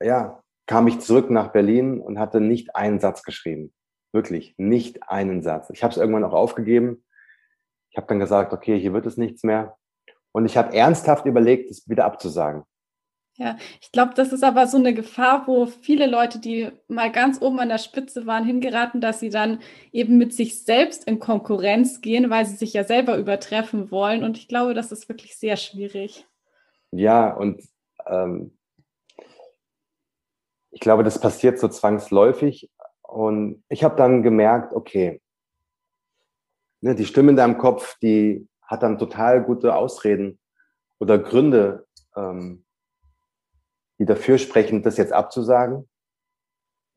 Speaker 2: ja, kam ich zurück nach Berlin und hatte nicht einen Satz geschrieben. Wirklich, nicht einen Satz. Ich habe es irgendwann auch aufgegeben. Ich habe dann gesagt, okay, hier wird es nichts mehr. Und ich habe ernsthaft überlegt, es wieder abzusagen.
Speaker 1: Ja, ich glaube, das ist aber so eine Gefahr, wo viele Leute, die mal ganz oben an der Spitze waren, hingeraten, dass sie dann eben mit sich selbst in Konkurrenz gehen, weil sie sich ja selber übertreffen wollen. Und ich glaube, das ist wirklich sehr schwierig.
Speaker 2: Ja, und ähm, ich glaube, das passiert so zwangsläufig. Und ich habe dann gemerkt, okay, ne, die Stimme in deinem Kopf, die hat dann total gute Ausreden oder Gründe. Ähm, die dafür sprechen, das jetzt abzusagen.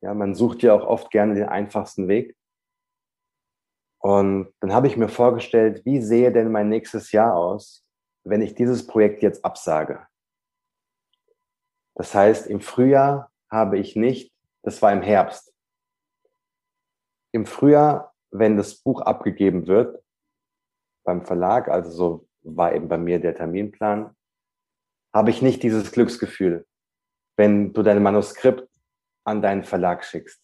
Speaker 2: Ja, man sucht ja auch oft gerne den einfachsten Weg. Und dann habe ich mir vorgestellt, wie sehe denn mein nächstes Jahr aus, wenn ich dieses Projekt jetzt absage? Das heißt, im Frühjahr habe ich nicht, das war im Herbst. Im Frühjahr, wenn das Buch abgegeben wird beim Verlag, also so war eben bei mir der Terminplan, habe ich nicht dieses Glücksgefühl, wenn du dein Manuskript an deinen Verlag schickst.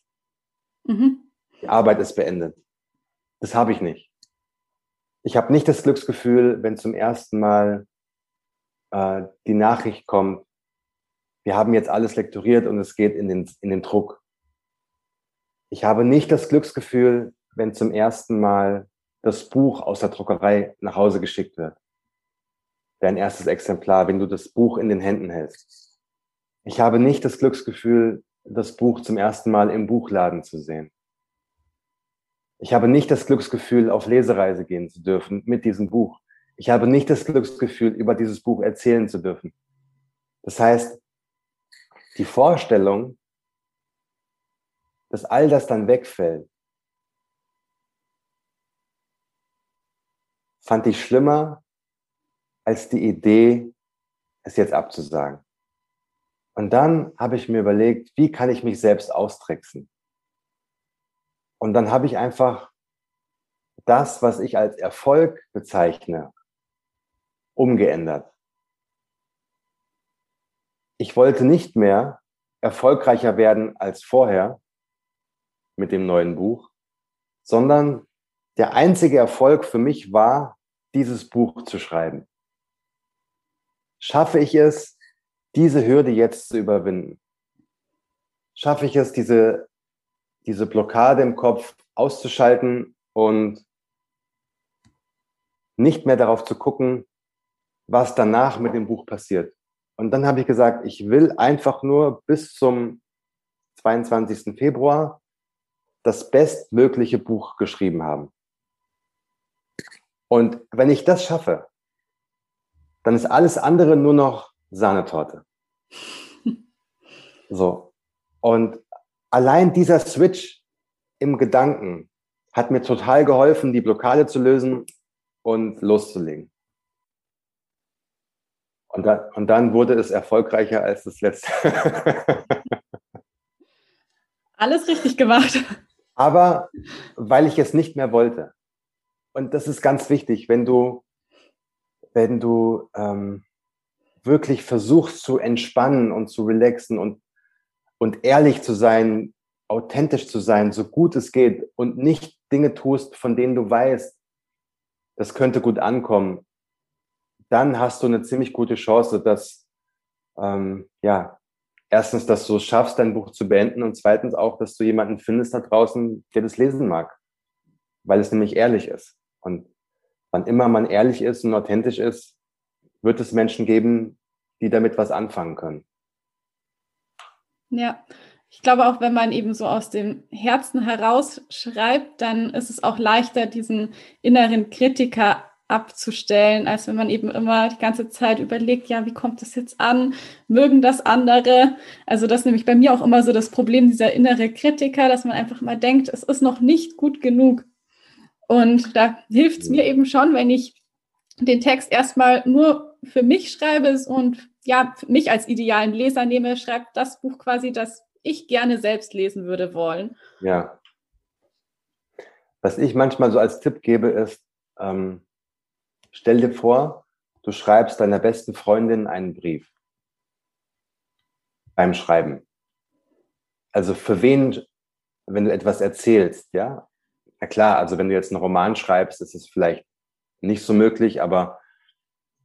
Speaker 2: Mhm. Die Arbeit ist beendet. Das habe ich nicht. Ich habe nicht das Glücksgefühl, wenn zum ersten Mal äh, die Nachricht kommt, wir haben jetzt alles lektoriert und es geht in den, in den Druck. Ich habe nicht das Glücksgefühl, wenn zum ersten Mal das Buch aus der Druckerei nach Hause geschickt wird. Dein erstes Exemplar, wenn du das Buch in den Händen hältst. Ich habe nicht das Glücksgefühl, das Buch zum ersten Mal im Buchladen zu sehen. Ich habe nicht das Glücksgefühl, auf Lesereise gehen zu dürfen mit diesem Buch. Ich habe nicht das Glücksgefühl, über dieses Buch erzählen zu dürfen. Das heißt, die Vorstellung, dass all das dann wegfällt, fand ich schlimmer als die Idee, es jetzt abzusagen. Und dann habe ich mir überlegt, wie kann ich mich selbst austricksen? Und dann habe ich einfach das, was ich als Erfolg bezeichne, umgeändert. Ich wollte nicht mehr erfolgreicher werden als vorher mit dem neuen Buch, sondern der einzige Erfolg für mich war, dieses Buch zu schreiben. Schaffe ich es, diese Hürde jetzt zu überwinden? Schaffe ich es, diese, diese Blockade im Kopf auszuschalten und nicht mehr darauf zu gucken, was danach mit dem Buch passiert. Und dann habe ich gesagt, ich will einfach nur bis zum 22. Februar das bestmögliche Buch geschrieben haben. Und wenn ich das schaffe, dann ist alles andere nur noch Sahnetorte. So. Und allein dieser Switch im Gedanken hat mir total geholfen, die Blockade zu lösen und loszulegen. Und, da, und dann wurde es erfolgreicher als das letzte.
Speaker 1: Alles richtig gemacht.
Speaker 2: Aber weil ich es nicht mehr wollte. Und das ist ganz wichtig, wenn du, wenn du ähm, wirklich versuchst zu entspannen und zu relaxen und, und ehrlich zu sein, authentisch zu sein, so gut es geht und nicht Dinge tust, von denen du weißt, das könnte gut ankommen, dann hast du eine ziemlich gute Chance, dass, ähm, ja, erstens, dass du es schaffst, dein Buch zu beenden und zweitens auch, dass du jemanden findest da draußen, der das lesen mag, weil es nämlich ehrlich ist. Und wann immer man ehrlich ist und authentisch ist, wird es Menschen geben, die damit was anfangen können.
Speaker 1: Ja, ich glaube auch, wenn man eben so aus dem Herzen heraus schreibt, dann ist es auch leichter, diesen inneren Kritiker abzustellen, als wenn man eben immer die ganze Zeit überlegt, ja, wie kommt das jetzt an? Mögen das andere? Also das ist nämlich bei mir auch immer so das Problem, dieser innere Kritiker, dass man einfach mal denkt, es ist noch nicht gut genug. Und da hilft es mir eben schon, wenn ich den Text erstmal nur für mich schreibe und ja, mich als idealen Leser nehme, schreibt das Buch quasi, das ich gerne selbst lesen würde wollen.
Speaker 2: Ja. Was ich manchmal so als Tipp gebe, ist, ähm, Stell dir vor, du schreibst deiner besten Freundin einen Brief beim Schreiben. Also für wen, wenn du etwas erzählst, ja? Na klar, also wenn du jetzt einen Roman schreibst, ist es vielleicht nicht so möglich, aber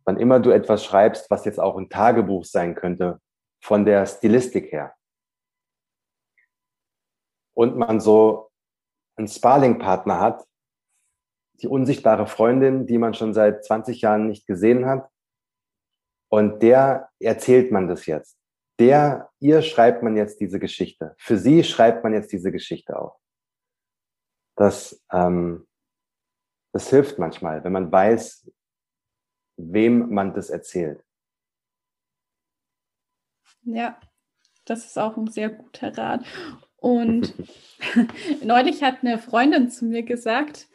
Speaker 2: wann immer du etwas schreibst, was jetzt auch ein Tagebuch sein könnte, von der Stilistik her, und man so einen Sparling-Partner hat, die unsichtbare Freundin, die man schon seit 20 Jahren nicht gesehen hat. Und der erzählt man das jetzt. Der, ihr schreibt man jetzt diese Geschichte. Für sie schreibt man jetzt diese Geschichte auf. Das, ähm, das hilft manchmal, wenn man weiß, wem man das erzählt.
Speaker 1: Ja, das ist auch ein sehr guter Rat. Und neulich hat eine Freundin zu mir gesagt,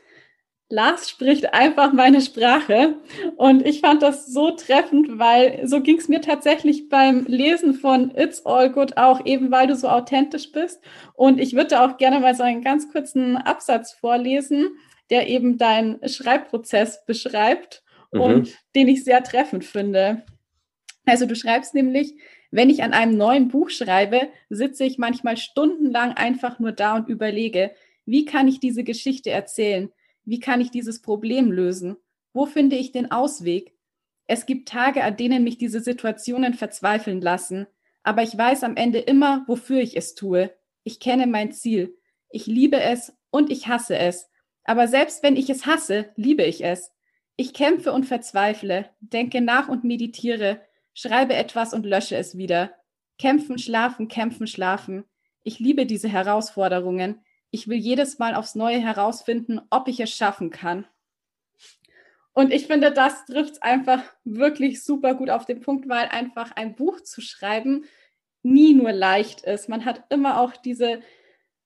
Speaker 1: Lars spricht einfach meine Sprache. Und ich fand das so treffend, weil so ging es mir tatsächlich beim Lesen von It's All Good auch, eben weil du so authentisch bist. Und ich würde auch gerne mal so einen ganz kurzen Absatz vorlesen, der eben deinen Schreibprozess beschreibt mhm. und den ich sehr treffend finde. Also du schreibst nämlich, wenn ich an einem neuen Buch schreibe, sitze ich manchmal stundenlang einfach nur da und überlege, wie kann ich diese Geschichte erzählen? Wie kann ich dieses Problem lösen? Wo finde ich den Ausweg? Es gibt Tage, an denen mich diese Situationen verzweifeln lassen, aber ich weiß am Ende immer, wofür ich es tue. Ich kenne mein Ziel. Ich liebe es und ich hasse es. Aber selbst wenn ich es hasse, liebe ich es. Ich kämpfe und verzweifle, denke nach und meditiere, schreibe etwas und lösche es wieder. Kämpfen, schlafen, kämpfen, schlafen. Ich liebe diese Herausforderungen ich will jedes Mal aufs Neue herausfinden, ob ich es schaffen kann. Und ich finde, das trifft einfach wirklich super gut auf den Punkt, weil einfach ein Buch zu schreiben nie nur leicht ist. Man hat immer auch diese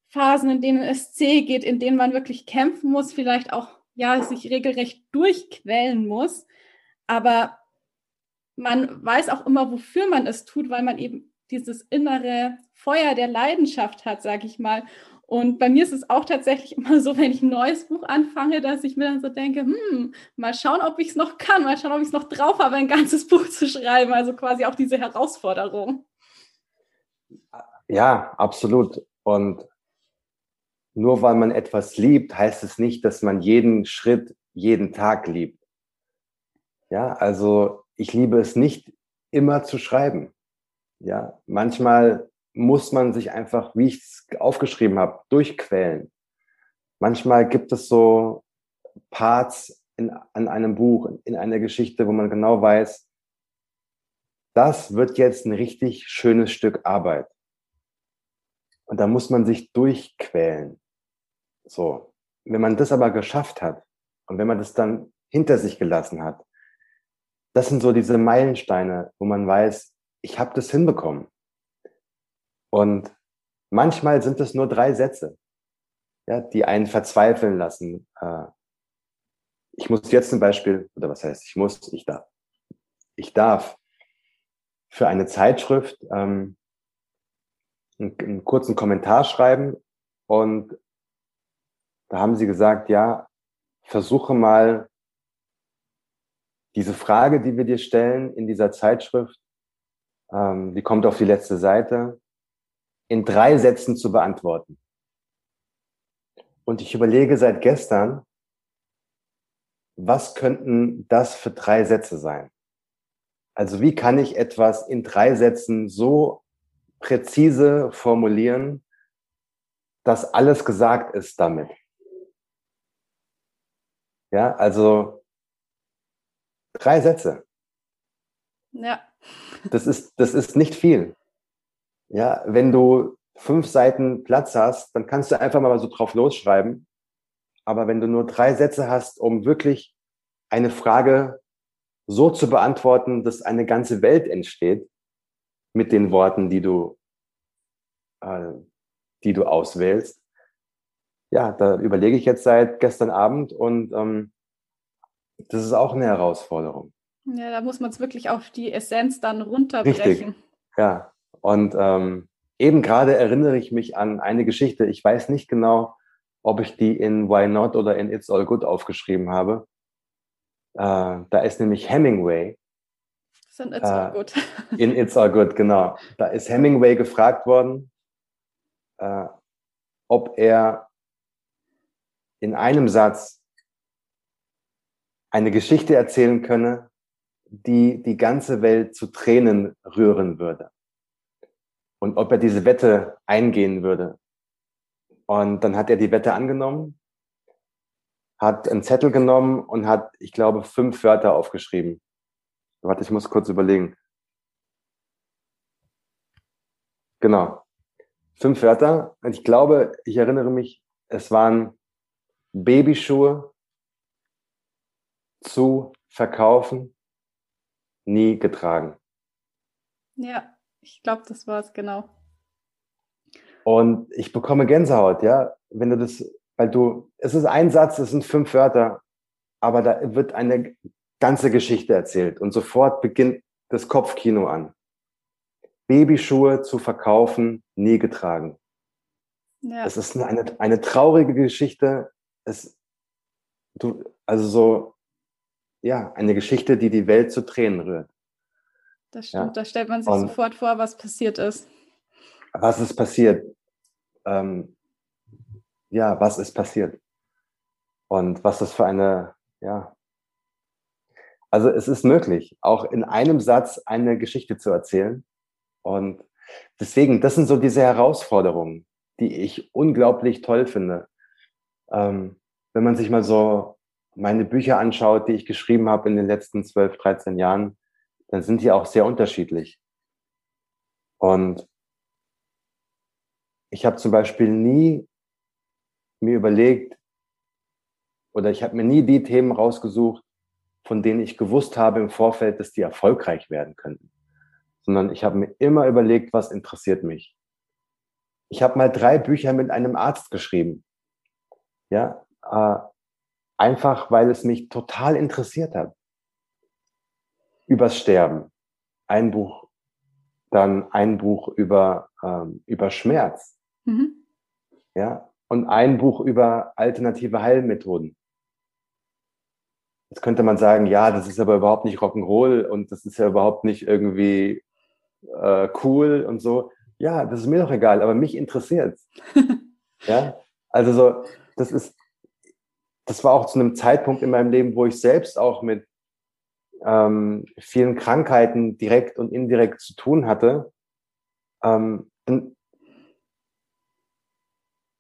Speaker 1: Phasen, in denen es zäh geht, in denen man wirklich kämpfen muss, vielleicht auch ja sich regelrecht durchquellen muss. Aber man weiß auch immer, wofür man es tut, weil man eben dieses innere Feuer der Leidenschaft hat, sage ich mal. Und bei mir ist es auch tatsächlich immer so, wenn ich ein neues Buch anfange, dass ich mir dann so denke, hm, mal schauen, ob ich es noch kann, mal schauen, ob ich es noch drauf habe, ein ganzes Buch zu schreiben. Also quasi auch diese Herausforderung.
Speaker 2: Ja, absolut. Und nur weil man etwas liebt, heißt es nicht, dass man jeden Schritt, jeden Tag liebt. Ja, also ich liebe es nicht immer zu schreiben. Ja, manchmal muss man sich einfach, wie ich es aufgeschrieben habe, durchquälen. Manchmal gibt es so Parts in, an einem Buch, in einer Geschichte, wo man genau weiß, das wird jetzt ein richtig schönes Stück Arbeit. Und da muss man sich durchquälen. So. Wenn man das aber geschafft hat und wenn man das dann hinter sich gelassen hat, das sind so diese Meilensteine, wo man weiß, ich habe das hinbekommen. Und manchmal sind es nur drei Sätze, ja, die einen verzweifeln lassen. Äh, ich muss jetzt zum Beispiel, oder was heißt, ich muss, ich darf, ich darf für eine Zeitschrift ähm, einen, einen kurzen Kommentar schreiben. Und da haben sie gesagt, ja, versuche mal diese Frage, die wir dir stellen in dieser Zeitschrift, ähm, die kommt auf die letzte Seite, in drei Sätzen zu beantworten. Und ich überlege seit gestern, was könnten das für drei Sätze sein? Also wie kann ich etwas in drei Sätzen so präzise formulieren, dass alles gesagt ist damit? Ja, also drei Sätze.
Speaker 1: Ja.
Speaker 2: Das ist, das ist nicht viel. Ja, wenn du fünf Seiten Platz hast, dann kannst du einfach mal so drauf losschreiben. Aber wenn du nur drei Sätze hast, um wirklich eine Frage so zu beantworten, dass eine ganze Welt entsteht mit den Worten, die du, äh, die du auswählst. Ja, da überlege ich jetzt seit gestern Abend und ähm, das ist auch eine Herausforderung.
Speaker 1: Ja, da muss man es wirklich auf die Essenz dann runterbrechen.
Speaker 2: Richtig. Ja, und ähm, eben gerade erinnere ich mich an eine Geschichte. Ich weiß nicht genau, ob ich die in Why Not oder in It's All Good aufgeschrieben habe. Äh, da ist nämlich Hemingway.
Speaker 1: Das in It's All äh, Good.
Speaker 2: in It's All Good, genau. Da ist Hemingway gefragt worden, äh, ob er in einem Satz eine Geschichte erzählen könne, die die ganze Welt zu Tränen rühren würde und ob er diese Wette eingehen würde. Und dann hat er die Wette angenommen, hat einen Zettel genommen und hat, ich glaube, fünf Wörter aufgeschrieben. Warte, ich muss kurz überlegen. Genau. Fünf Wörter. Und ich glaube, ich erinnere mich, es waren Babyschuhe zu verkaufen, nie getragen.
Speaker 1: Ja. Ich glaube, das war es genau.
Speaker 2: Und ich bekomme Gänsehaut, ja, wenn du das Weil du, es ist ein Satz, es sind fünf Wörter, aber da wird eine ganze Geschichte erzählt und sofort beginnt das Kopfkino an. Babyschuhe zu verkaufen, nie getragen. Ja. Es ist eine, eine traurige Geschichte. Es, du, also so, ja, eine Geschichte, die die Welt zu Tränen rührt.
Speaker 1: Das stimmt, ja. da stellt man sich Und sofort vor, was passiert ist.
Speaker 2: Was ist passiert? Ähm, ja, was ist passiert? Und was ist für eine, ja. Also es ist möglich, auch in einem Satz eine Geschichte zu erzählen. Und deswegen, das sind so diese Herausforderungen, die ich unglaublich toll finde. Ähm, wenn man sich mal so meine Bücher anschaut, die ich geschrieben habe in den letzten 12, 13 Jahren, dann sind die auch sehr unterschiedlich. Und ich habe zum Beispiel nie mir überlegt, oder ich habe mir nie die Themen rausgesucht, von denen ich gewusst habe im Vorfeld, dass die erfolgreich werden könnten. Sondern ich habe mir immer überlegt, was interessiert mich. Ich habe mal drei Bücher mit einem Arzt geschrieben. Ja, äh, einfach weil es mich total interessiert hat. Übers Sterben. Ein Buch, dann ein Buch über, ähm, über Schmerz. Mhm. Ja, und ein Buch über alternative Heilmethoden. Jetzt könnte man sagen, ja, das ist aber überhaupt nicht Rock'n'Roll und das ist ja überhaupt nicht irgendwie äh, cool und so. Ja, das ist mir doch egal, aber mich interessiert Ja, also so, das ist, das war auch zu einem Zeitpunkt in meinem Leben, wo ich selbst auch mit ähm, vielen Krankheiten direkt und indirekt zu tun hatte. Ähm,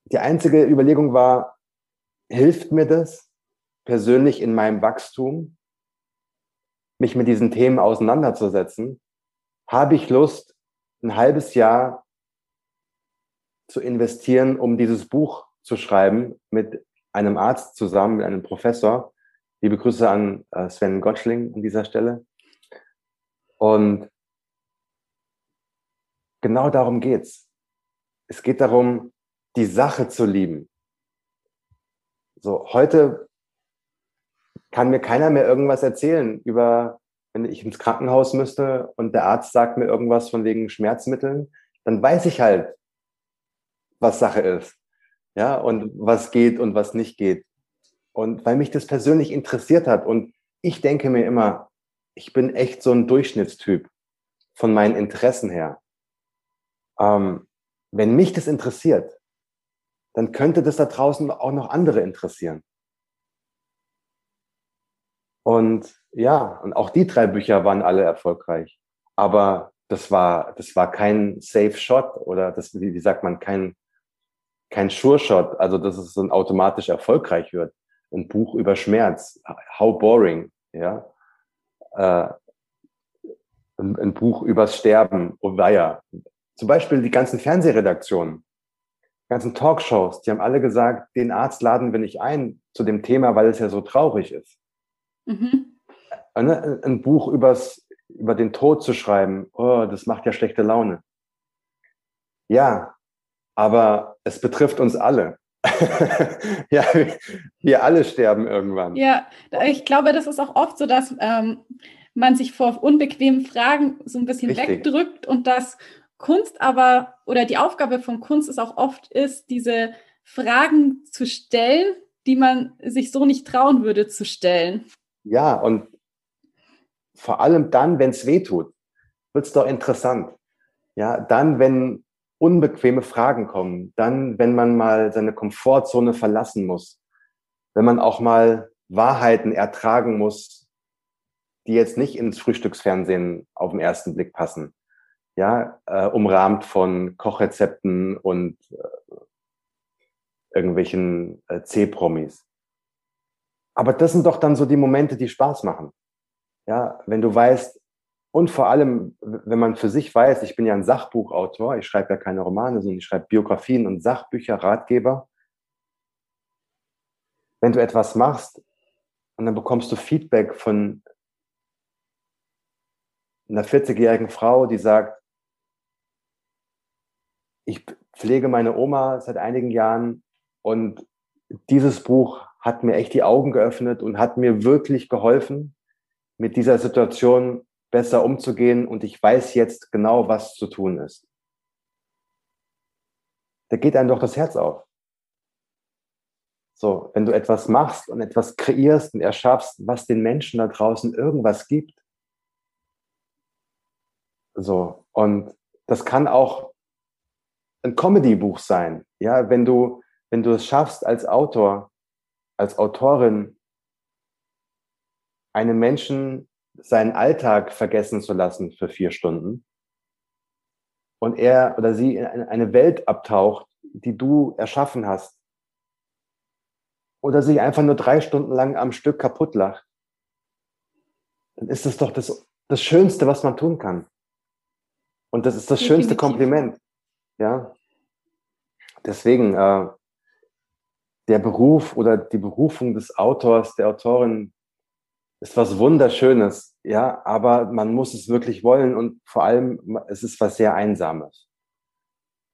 Speaker 2: die einzige Überlegung war, hilft mir das? persönlich in meinem Wachstum, mich mit diesen Themen auseinanderzusetzen, habe ich Lust, ein halbes Jahr zu investieren, um dieses Buch zu schreiben mit einem Arzt zusammen, mit einem Professor. Liebe Grüße an äh, Sven Gottschling an dieser Stelle. Und genau darum geht's. Es geht darum, die Sache zu lieben. So, heute kann mir keiner mehr irgendwas erzählen über, wenn ich ins Krankenhaus müsste und der Arzt sagt mir irgendwas von wegen Schmerzmitteln, dann weiß ich halt, was Sache ist. Ja, und was geht und was nicht geht. Und weil mich das persönlich interessiert hat und ich denke mir immer, ich bin echt so ein Durchschnittstyp von meinen Interessen her. Ähm, wenn mich das interessiert, dann könnte das da draußen auch noch andere interessieren. Und ja, und auch die drei Bücher waren alle erfolgreich. Aber das war, das war kein Safe Shot oder das, wie, sagt man, kein, kein Sure Shot. Also, dass es dann automatisch erfolgreich wird. Ein Buch über Schmerz. How boring, ja. Äh, ein, ein Buch übers Sterben. Oh weia. Zum Beispiel die ganzen Fernsehredaktionen, die ganzen Talkshows, die haben alle gesagt, den Arzt laden wir nicht ein zu dem Thema, weil es ja so traurig ist. Mhm. Ein, ein Buch übers, über den Tod zu schreiben, oh, das macht ja schlechte Laune. Ja, aber es betrifft uns alle. ja, wir alle sterben irgendwann.
Speaker 1: Ja, ich glaube, das ist auch oft so, dass ähm, man sich vor unbequemen Fragen so ein bisschen Richtig. wegdrückt und dass Kunst aber oder die Aufgabe von Kunst ist auch oft ist, diese Fragen zu stellen, die man sich so nicht trauen würde zu stellen.
Speaker 2: Ja, und vor allem dann, wenn es weh tut, wird es doch interessant. Ja, dann, wenn unbequeme Fragen kommen, dann, wenn man mal seine Komfortzone verlassen muss, wenn man auch mal Wahrheiten ertragen muss, die jetzt nicht ins Frühstücksfernsehen auf den ersten Blick passen. Ja, äh, umrahmt von Kochrezepten und äh, irgendwelchen äh, C-Promis. Aber das sind doch dann so die Momente, die Spaß machen. Ja, wenn du weißt, und vor allem, wenn man für sich weiß, ich bin ja ein Sachbuchautor, ich schreibe ja keine Romane, sondern ich schreibe Biografien und Sachbücher, Ratgeber. Wenn du etwas machst und dann bekommst du Feedback von einer 40-jährigen Frau, die sagt, ich pflege meine Oma seit einigen Jahren und dieses Buch hat mir echt die Augen geöffnet und hat mir wirklich geholfen, mit dieser Situation besser umzugehen und ich weiß jetzt genau, was zu tun ist. Da geht einem doch das Herz auf. So, wenn du etwas machst und etwas kreierst und erschaffst, was den Menschen da draußen irgendwas gibt. So, und das kann auch ein Comedy-Buch sein. Ja, wenn du, wenn du es schaffst als Autor, als Autorin, einem Menschen seinen Alltag vergessen zu lassen für vier Stunden und er oder sie in eine Welt abtaucht, die du erschaffen hast, oder sich einfach nur drei Stunden lang am Stück kaputt lacht, dann ist das doch das, das Schönste, was man tun kann. Und das ist das Definitiv. schönste Kompliment. Ja. Deswegen, äh, der Beruf oder die Berufung des Autors, der Autorin ist was Wunderschönes, ja, aber man muss es wirklich wollen und vor allem, es ist was sehr Einsames.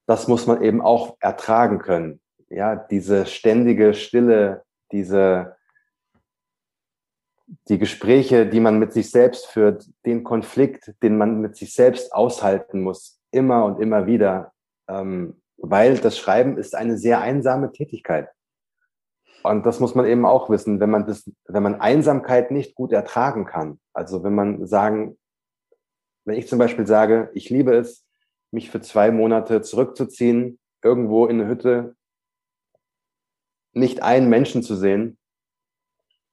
Speaker 2: Das muss man eben auch ertragen können. Ja, diese ständige Stille, diese, die Gespräche, die man mit sich selbst führt, den Konflikt, den man mit sich selbst aushalten muss, immer und immer wieder, ähm, weil das Schreiben ist eine sehr einsame Tätigkeit. Und das muss man eben auch wissen, wenn man das, wenn man Einsamkeit nicht gut ertragen kann. Also wenn man sagen, wenn ich zum Beispiel sage, ich liebe es, mich für zwei Monate zurückzuziehen, irgendwo in eine Hütte, nicht einen Menschen zu sehen,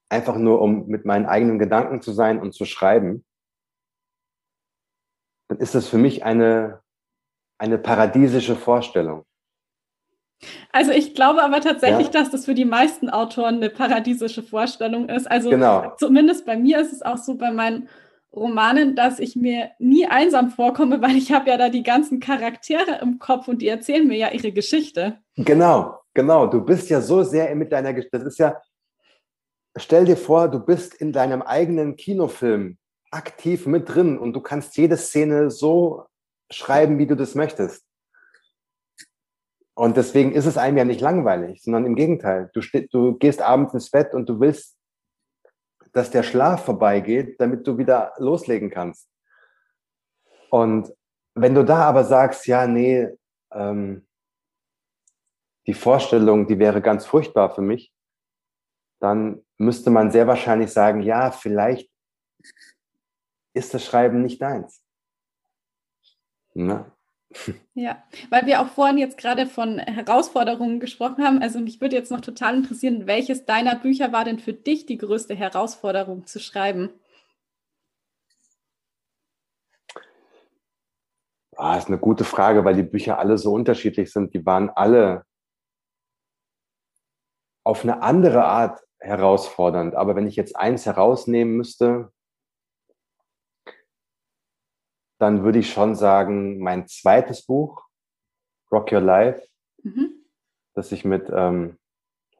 Speaker 2: einfach nur um mit meinen eigenen Gedanken zu sein und zu schreiben, dann ist das für mich eine, eine paradiesische Vorstellung.
Speaker 1: Also ich glaube aber tatsächlich, ja. dass das für die meisten Autoren eine paradiesische Vorstellung ist. Also genau. zumindest bei mir ist es auch so bei meinen Romanen, dass ich mir nie einsam vorkomme, weil ich habe ja da die ganzen Charaktere im Kopf und die erzählen mir ja ihre Geschichte.
Speaker 2: Genau, genau. Du bist ja so sehr mit deiner Geschichte. Das ist ja, stell dir vor, du bist in deinem eigenen Kinofilm aktiv mit drin und du kannst jede Szene so schreiben, wie du das möchtest. Und deswegen ist es einem ja nicht langweilig, sondern im Gegenteil. Du, du gehst abends ins Bett und du willst, dass der Schlaf vorbeigeht, damit du wieder loslegen kannst. Und wenn du da aber sagst, ja, nee, ähm, die Vorstellung, die wäre ganz furchtbar für mich, dann müsste man sehr wahrscheinlich sagen, ja, vielleicht ist das Schreiben nicht deins.
Speaker 1: Na? Ja, weil wir auch vorhin jetzt gerade von Herausforderungen gesprochen haben. Also mich würde jetzt noch total interessieren, welches deiner Bücher war denn für dich die größte Herausforderung zu schreiben?
Speaker 2: Ah, das ist eine gute Frage, weil die Bücher alle so unterschiedlich sind. Die waren alle auf eine andere Art herausfordernd. Aber wenn ich jetzt eins herausnehmen müsste, dann würde ich schon sagen, mein zweites Buch, Rock Your Life, mhm. das ich mit ähm,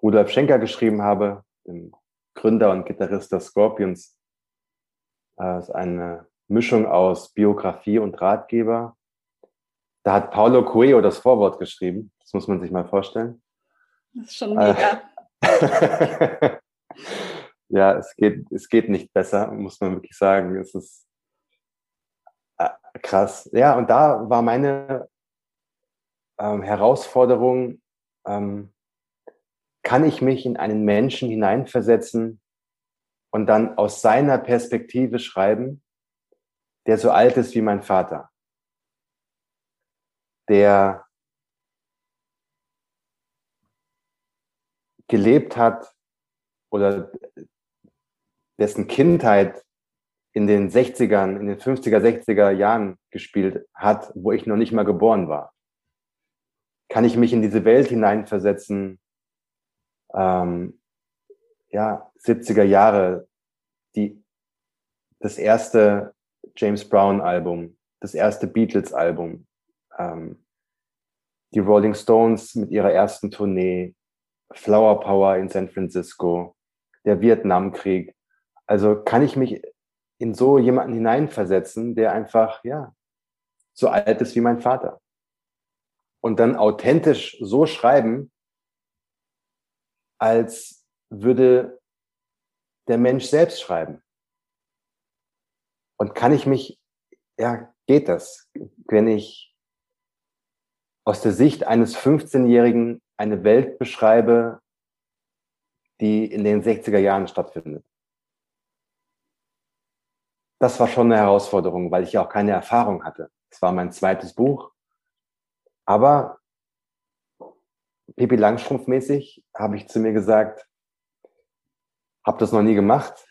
Speaker 2: Rudolf Schenker geschrieben habe, dem Gründer und Gitarrist der Scorpions. Äh, ist eine Mischung aus Biografie und Ratgeber. Da hat Paulo Coelho das Vorwort geschrieben. Das muss man sich mal vorstellen.
Speaker 1: Das ist schon mega.
Speaker 2: ja, es geht, es geht nicht besser, muss man wirklich sagen. Es ist Krass. Ja, und da war meine ähm, Herausforderung, ähm, kann ich mich in einen Menschen hineinversetzen und dann aus seiner Perspektive schreiben, der so alt ist wie mein Vater, der gelebt hat oder dessen Kindheit in den 60ern, in den 50er, 60er Jahren gespielt hat, wo ich noch nicht mal geboren war? Kann ich mich in diese Welt hineinversetzen? Ähm, ja, 70er Jahre, die, das erste James Brown Album, das erste Beatles Album, ähm, die Rolling Stones mit ihrer ersten Tournee, Flower Power in San Francisco, der Vietnamkrieg. Also kann ich mich in so jemanden hineinversetzen, der einfach, ja, so alt ist wie mein Vater. Und dann authentisch so schreiben, als würde der Mensch selbst schreiben. Und kann ich mich, ja, geht das, wenn ich aus der Sicht eines 15-Jährigen eine Welt beschreibe, die in den 60er Jahren stattfindet. Das war schon eine Herausforderung, weil ich ja auch keine Erfahrung hatte. Es war mein zweites Buch. Aber Pippi Langstrumpf-mäßig habe ich zu mir gesagt, habe das noch nie gemacht.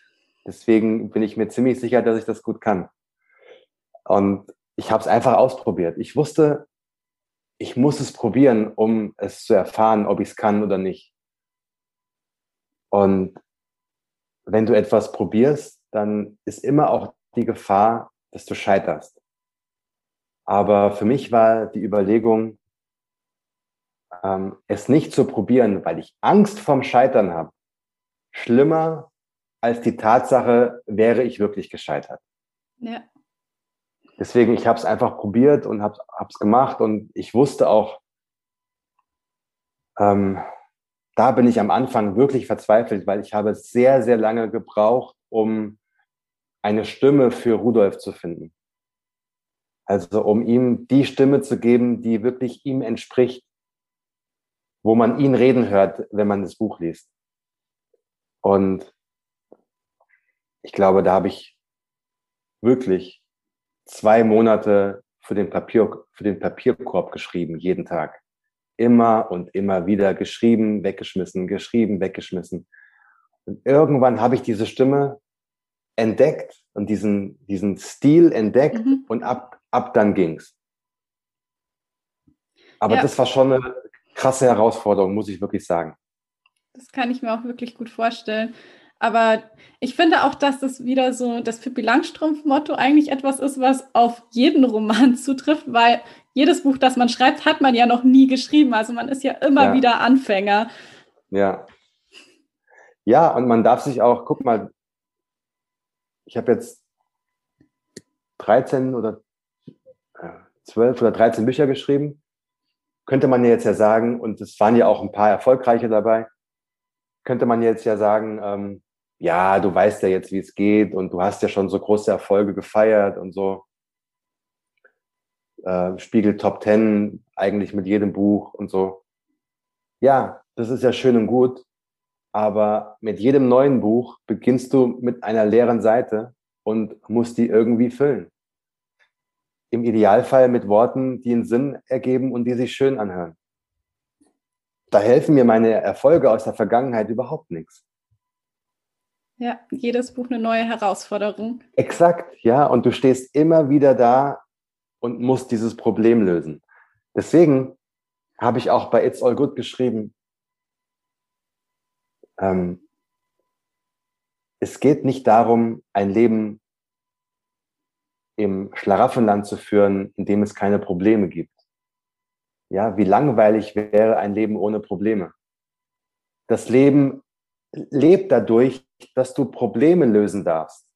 Speaker 2: Deswegen bin ich mir ziemlich sicher, dass ich das gut kann. Und ich habe es einfach ausprobiert. Ich wusste, ich muss es probieren, um es zu erfahren, ob ich es kann oder nicht. Und wenn du etwas probierst, dann ist immer auch die Gefahr, dass du scheiterst. Aber für mich war die Überlegung, ähm, es nicht zu probieren, weil ich Angst vorm Scheitern habe, schlimmer als die Tatsache, wäre ich wirklich gescheitert. Ja. Deswegen, ich habe es einfach probiert und habe es gemacht und ich wusste auch, ähm, da bin ich am Anfang wirklich verzweifelt, weil ich habe sehr, sehr lange gebraucht, um eine Stimme für Rudolf zu finden. Also um ihm die Stimme zu geben, die wirklich ihm entspricht, wo man ihn reden hört, wenn man das Buch liest. Und ich glaube, da habe ich wirklich zwei Monate für den, Papier, für den Papierkorb geschrieben, jeden Tag. Immer und immer wieder geschrieben, weggeschmissen, geschrieben, weggeschmissen. Und irgendwann habe ich diese Stimme entdeckt und diesen, diesen Stil entdeckt mhm. und ab, ab dann ging's. Aber ja. das war schon eine krasse Herausforderung, muss ich wirklich sagen.
Speaker 1: Das kann ich mir auch wirklich gut vorstellen. Aber ich finde auch, dass das wieder so das Pippi Langstrumpf-Motto eigentlich etwas ist, was auf jeden Roman zutrifft, weil jedes Buch, das man schreibt, hat man ja noch nie geschrieben. Also man ist ja immer ja. wieder Anfänger.
Speaker 2: Ja. Ja, und man darf sich auch, guck mal, ich habe jetzt 13 oder 12 oder 13 Bücher geschrieben. Könnte man jetzt ja sagen, und es waren ja auch ein paar erfolgreiche dabei, könnte man jetzt ja sagen, ähm, ja, du weißt ja jetzt, wie es geht und du hast ja schon so große Erfolge gefeiert und so. Äh, Spiegel Top Ten eigentlich mit jedem Buch und so. Ja, das ist ja schön und gut, aber mit jedem neuen Buch beginnst du mit einer leeren Seite und musst die irgendwie füllen. Im Idealfall mit Worten, die einen Sinn ergeben und die sich schön anhören. Da helfen mir meine Erfolge aus der Vergangenheit überhaupt nichts.
Speaker 1: Ja, jedes Buch eine neue Herausforderung.
Speaker 2: Exakt, ja. Und du stehst immer wieder da und musst dieses Problem lösen. Deswegen habe ich auch bei It's All Good geschrieben, ähm, es geht nicht darum, ein Leben im Schlaraffenland zu führen, in dem es keine Probleme gibt. Ja, wie langweilig wäre ein Leben ohne Probleme? Das Leben lebt dadurch, dass du Probleme lösen darfst.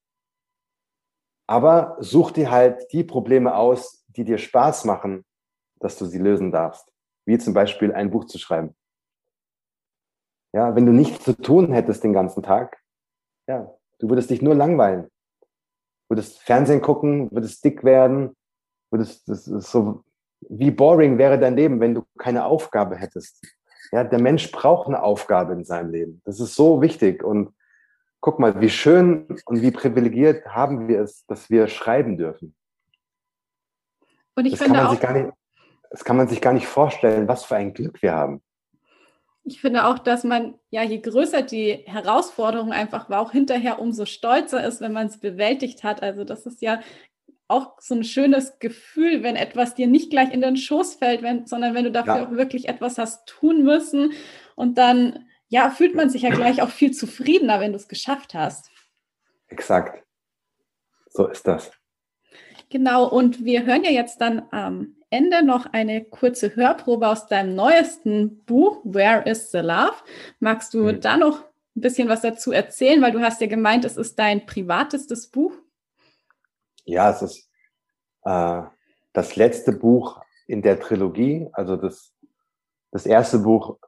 Speaker 2: Aber such dir halt die Probleme aus, die dir Spaß machen, dass du sie lösen darfst. Wie zum Beispiel ein Buch zu schreiben. Ja, wenn du nichts zu tun hättest den ganzen Tag, ja, du würdest dich nur langweilen. Würdest Fernsehen gucken, würdest dick werden, würdest, das ist so, wie boring wäre dein Leben, wenn du keine Aufgabe hättest. Ja, der Mensch braucht eine Aufgabe in seinem Leben. Das ist so wichtig. Und guck mal, wie schön und wie privilegiert haben wir es, dass wir schreiben dürfen. Und ich das finde auch, nicht, das kann man sich gar nicht vorstellen, was für ein Glück wir haben.
Speaker 1: Ich finde auch, dass man, ja, je größer die Herausforderung einfach war, auch hinterher umso stolzer ist, wenn man es bewältigt hat. Also das ist ja auch so ein schönes Gefühl, wenn etwas dir nicht gleich in den Schoß fällt, wenn, sondern wenn du dafür ja. auch wirklich etwas hast tun müssen. Und dann, ja, fühlt man sich ja gleich auch viel zufriedener, wenn du es geschafft hast.
Speaker 2: Exakt. So ist das.
Speaker 1: Genau, und wir hören ja jetzt dann am Ende noch eine kurze Hörprobe aus deinem neuesten Buch, Where is the Love? Magst du mhm. da noch ein bisschen was dazu erzählen, weil du hast ja gemeint, es ist dein privatestes Buch?
Speaker 2: Ja, es ist äh, das letzte Buch in der Trilogie. Also das, das erste Buch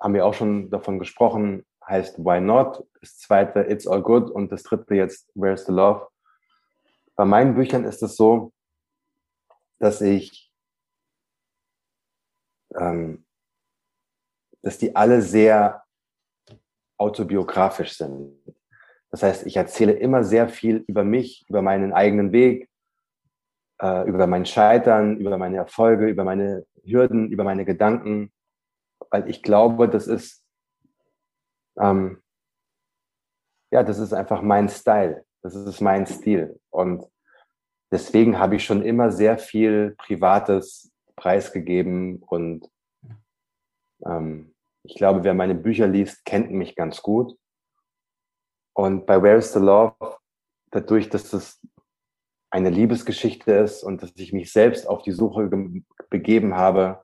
Speaker 2: haben wir auch schon davon gesprochen, heißt Why Not, das zweite It's All Good und das dritte jetzt Where's the Love. Bei meinen Büchern ist es so, dass ich, ähm, dass die alle sehr autobiografisch sind. Das heißt, ich erzähle immer sehr viel über mich, über meinen eigenen Weg, äh, über mein Scheitern, über meine Erfolge, über meine Hürden, über meine Gedanken, weil ich glaube, das ist, ähm, ja, das ist einfach mein Style, das ist mein Stil. Und deswegen habe ich schon immer sehr viel Privates preisgegeben und ähm, ich glaube, wer meine Bücher liest, kennt mich ganz gut. Und bei Where is the Love, dadurch, dass das eine Liebesgeschichte ist und dass ich mich selbst auf die Suche begeben habe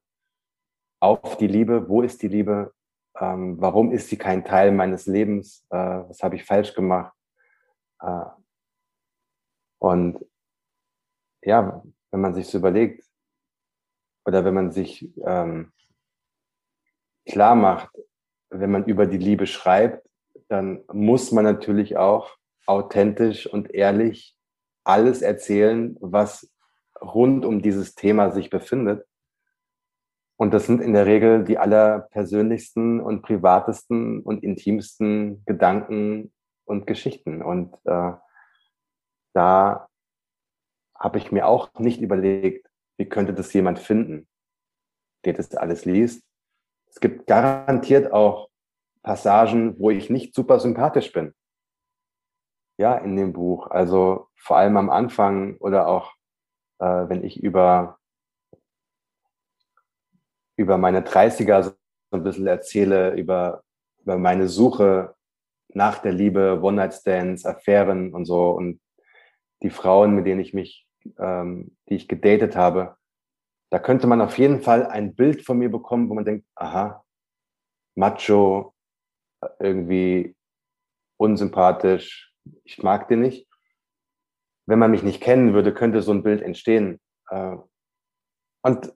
Speaker 2: auf die Liebe, wo ist die Liebe, ähm, warum ist sie kein Teil meines Lebens, äh, was habe ich falsch gemacht. Äh, und ja, wenn man sich so überlegt oder wenn man sich ähm, klar macht, wenn man über die Liebe schreibt, dann muss man natürlich auch authentisch und ehrlich alles erzählen, was rund um dieses Thema sich befindet. Und das sind in der Regel die allerpersönlichsten und privatesten und intimsten Gedanken und Geschichten. Und äh, da habe ich mir auch nicht überlegt, wie könnte das jemand finden, der das alles liest. Es gibt garantiert auch Passagen, wo ich nicht super sympathisch bin ja, in dem Buch. Also vor allem am Anfang oder auch, äh, wenn ich über, über meine 30er so ein bisschen erzähle, über, über meine Suche nach der Liebe, One-Night-Stands, Affären und so und die Frauen, mit denen ich mich, ähm, die ich gedatet habe, da könnte man auf jeden Fall ein Bild von mir bekommen, wo man denkt, aha, macho, irgendwie unsympathisch, ich mag den nicht. Wenn man mich nicht kennen würde, könnte so ein Bild entstehen. Äh, und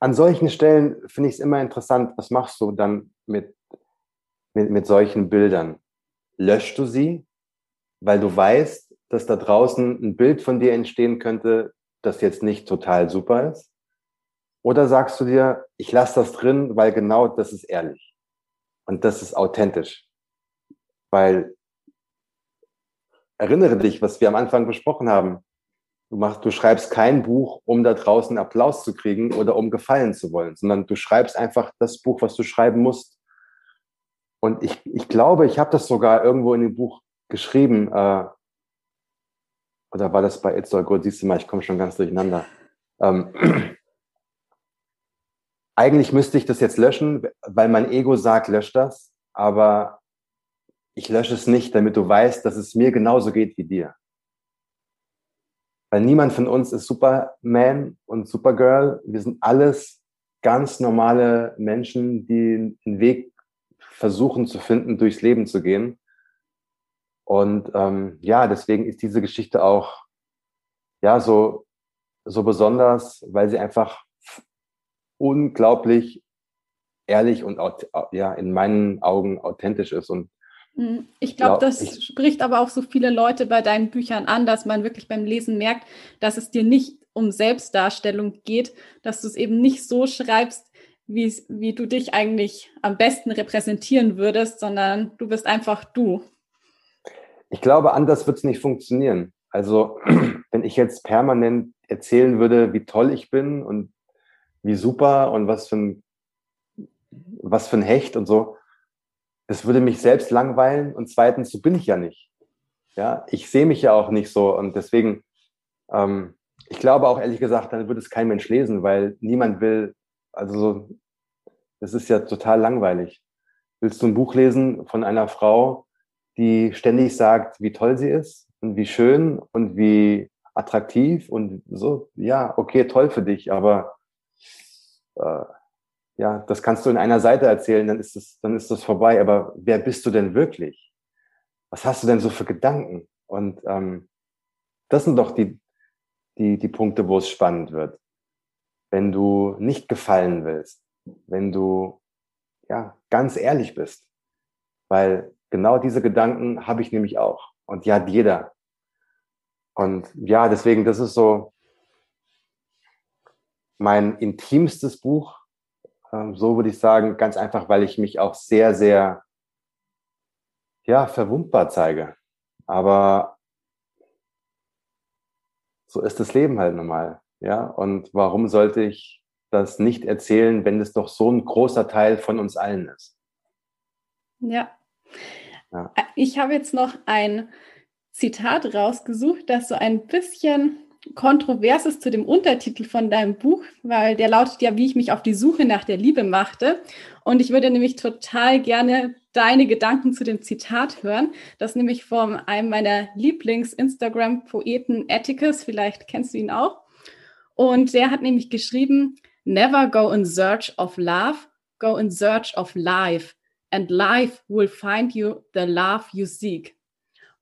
Speaker 2: an solchen Stellen finde ich es immer interessant, was machst du dann mit, mit, mit solchen Bildern? Löschst du sie, weil du weißt, dass da draußen ein Bild von dir entstehen könnte, das jetzt nicht total super ist? Oder sagst du dir, ich lasse das drin, weil genau das ist ehrlich und das ist authentisch? Weil erinnere dich, was wir am Anfang besprochen haben. Du, machst, du schreibst kein Buch, um da draußen Applaus zu kriegen oder um gefallen zu wollen, sondern du schreibst einfach das Buch, was du schreiben musst. Und ich, ich glaube, ich habe das sogar irgendwo in dem Buch geschrieben. Äh, oder war das bei It's All Good? Siehst du mal, ich komme schon ganz durcheinander. Ähm, eigentlich müsste ich das jetzt löschen, weil mein Ego sagt, lösch das. Aber ich lösche es nicht, damit du weißt, dass es mir genauso geht wie dir. Weil niemand von uns ist Superman und Supergirl. Wir sind alles ganz normale Menschen, die einen Weg versuchen zu finden, durchs Leben zu gehen. Und ähm, ja, deswegen ist diese Geschichte auch ja so so besonders, weil sie einfach unglaublich ehrlich und ja in meinen Augen authentisch ist und
Speaker 1: hm, ich glaube, das ich, spricht aber auch so viele Leute bei deinen Büchern an, dass man wirklich beim Lesen merkt, dass es dir nicht um Selbstdarstellung geht, dass du es eben nicht so schreibst, wie, wie du dich eigentlich am besten repräsentieren würdest, sondern du bist einfach du.
Speaker 2: Ich glaube, anders wird es nicht funktionieren. Also, wenn ich jetzt permanent erzählen würde, wie toll ich bin und wie super und was für ein, was für ein Hecht und so, das würde mich selbst langweilen und zweitens, so bin ich ja nicht. Ja, ich sehe mich ja auch nicht so und deswegen, ähm, ich glaube auch ehrlich gesagt, dann würde es kein Mensch lesen, weil niemand will, also so, das ist ja total langweilig. Willst du ein Buch lesen von einer Frau, die ständig sagt, wie toll sie ist und wie schön und wie attraktiv und so, ja, okay, toll für dich, aber äh, ja, das kannst du in einer Seite erzählen, dann ist das, dann ist das vorbei. Aber wer bist du denn wirklich? Was hast du denn so für Gedanken? Und ähm, das sind doch die, die, die Punkte, wo es spannend wird. Wenn du nicht gefallen willst, wenn du ja, ganz ehrlich bist. Weil genau diese Gedanken habe ich nämlich auch. Und hat jeder. Und ja, deswegen, das ist so mein intimstes Buch. Ähm, so würde ich sagen, ganz einfach, weil ich mich auch sehr, sehr, ja, verwundbar zeige. Aber so ist das Leben halt normal. Ja, und warum sollte ich das nicht erzählen, wenn es doch so ein großer Teil von uns allen ist?
Speaker 1: Ja. ja. Ich habe jetzt noch ein Zitat rausgesucht, das so ein bisschen kontrovers ist zu dem Untertitel von deinem Buch, weil der lautet ja, wie ich mich auf die Suche nach der Liebe machte. Und ich würde nämlich total gerne deine Gedanken zu dem Zitat hören. Das nämlich von einem meiner Lieblings-Instagram-Poeten Atticus, vielleicht kennst du ihn auch. Und der hat nämlich geschrieben, Never go in search of love, go in search of life. And life will find you the love you seek.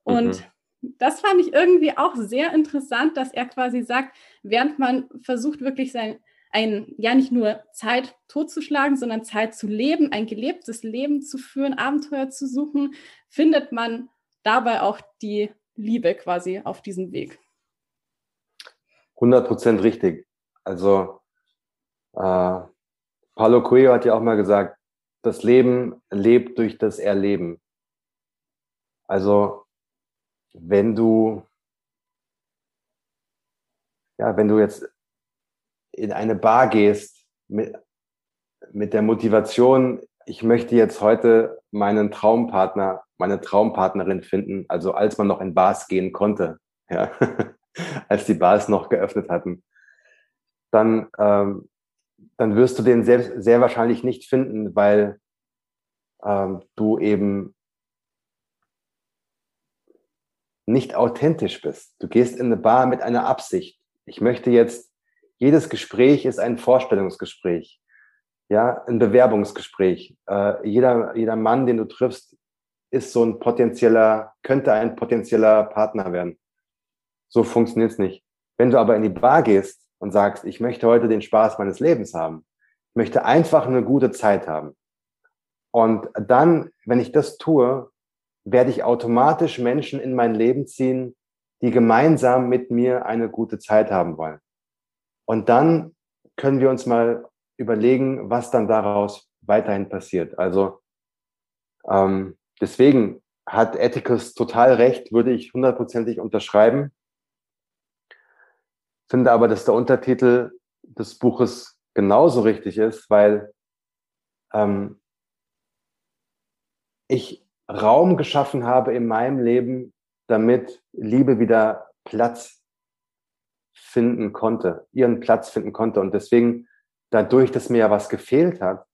Speaker 1: Und mhm. das fand ich irgendwie auch sehr interessant, dass er quasi sagt, während man versucht wirklich sein, ein, ja nicht nur Zeit totzuschlagen, sondern Zeit zu leben, ein gelebtes Leben zu führen, Abenteuer zu suchen, findet man dabei auch die Liebe quasi auf diesem Weg.
Speaker 2: 100 Prozent richtig. Also äh, Paulo Coelho hat ja auch mal gesagt, das Leben lebt durch das Erleben. Also wenn du ja, wenn du jetzt in eine Bar gehst mit, mit der Motivation, ich möchte jetzt heute meinen Traumpartner, meine Traumpartnerin finden, also als man noch in Bars gehen konnte, ja, als die Bars noch geöffnet hatten, dann, ähm, dann wirst du den sehr, sehr wahrscheinlich nicht finden, weil ähm, du eben nicht authentisch bist. Du gehst in eine Bar mit einer Absicht. Ich möchte jetzt, jedes Gespräch ist ein Vorstellungsgespräch, ja, ein Bewerbungsgespräch. Äh, jeder, jeder Mann, den du triffst, ist so ein potenzieller, könnte ein potenzieller Partner werden. So funktioniert es nicht. Wenn du aber in die Bar gehst und sagst, ich möchte heute den Spaß meines Lebens haben, ich möchte einfach eine gute Zeit haben. Und dann, wenn ich das tue, werde ich automatisch Menschen in mein Leben ziehen, die gemeinsam mit mir eine gute Zeit haben wollen. Und dann können wir uns mal überlegen, was dann daraus weiterhin passiert. Also ähm, deswegen hat Ethicus total recht, würde ich hundertprozentig unterschreiben. Finde aber, dass der Untertitel des Buches genauso richtig ist, weil ähm, ich Raum geschaffen habe in meinem Leben, damit Liebe wieder Platz finden konnte, ihren Platz finden konnte. Und deswegen, dadurch, dass mir ja was gefehlt hat,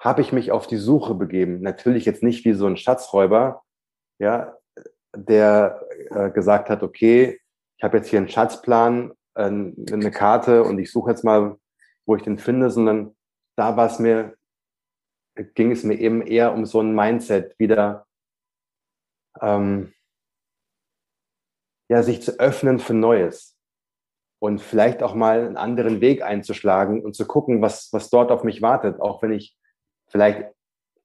Speaker 2: habe ich mich auf die Suche begeben. Natürlich jetzt nicht wie so ein Schatzräuber, ja, der äh, gesagt hat, okay, ich habe jetzt hier einen Schatzplan, eine Karte und ich suche jetzt mal, wo ich den finde, sondern da war es mir, ging es mir eben eher um so ein Mindset, wieder ähm, ja, sich zu öffnen für Neues und vielleicht auch mal einen anderen Weg einzuschlagen und zu gucken, was, was dort auf mich wartet, auch wenn ich vielleicht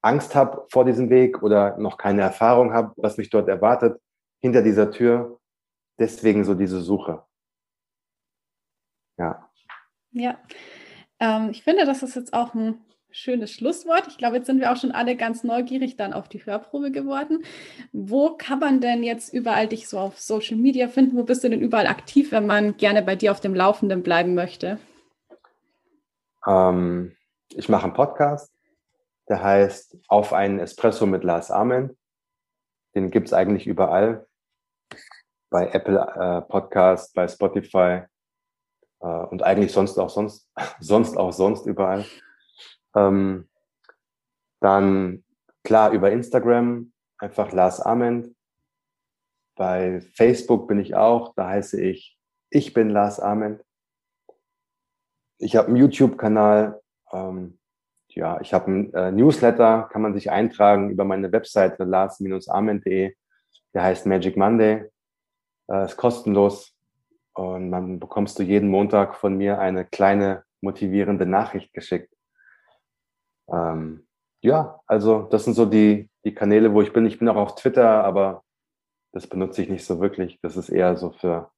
Speaker 2: Angst habe vor diesem Weg oder noch keine Erfahrung habe, was mich dort erwartet, hinter dieser Tür. Deswegen so diese Suche. Ja.
Speaker 1: Ja. Ähm, ich finde, das ist jetzt auch ein schönes Schlusswort. Ich glaube, jetzt sind wir auch schon alle ganz neugierig dann auf die Hörprobe geworden. Wo kann man denn jetzt überall dich so auf Social Media finden? Wo bist du denn überall aktiv, wenn man gerne bei dir auf dem Laufenden bleiben möchte?
Speaker 2: Ähm, ich mache einen Podcast, der heißt Auf einen Espresso mit Lars Amen. Den gibt es eigentlich überall. Bei Apple äh, Podcast, bei Spotify äh, und eigentlich sonst auch sonst, sonst auch sonst überall. Ähm, dann klar über Instagram, einfach Lars Ament. Bei Facebook bin ich auch, da heiße ich, ich bin Lars Ament. Ich habe einen YouTube-Kanal, ähm, ja, ich habe einen äh, Newsletter, kann man sich eintragen über meine Webseite lars-ament.de. Der heißt Magic Monday, äh, ist kostenlos und dann bekommst du jeden Montag von mir eine kleine motivierende Nachricht geschickt. Ähm, ja, also das sind so die, die Kanäle, wo ich bin. Ich bin auch auf Twitter, aber das benutze ich nicht so wirklich. Das ist eher so für,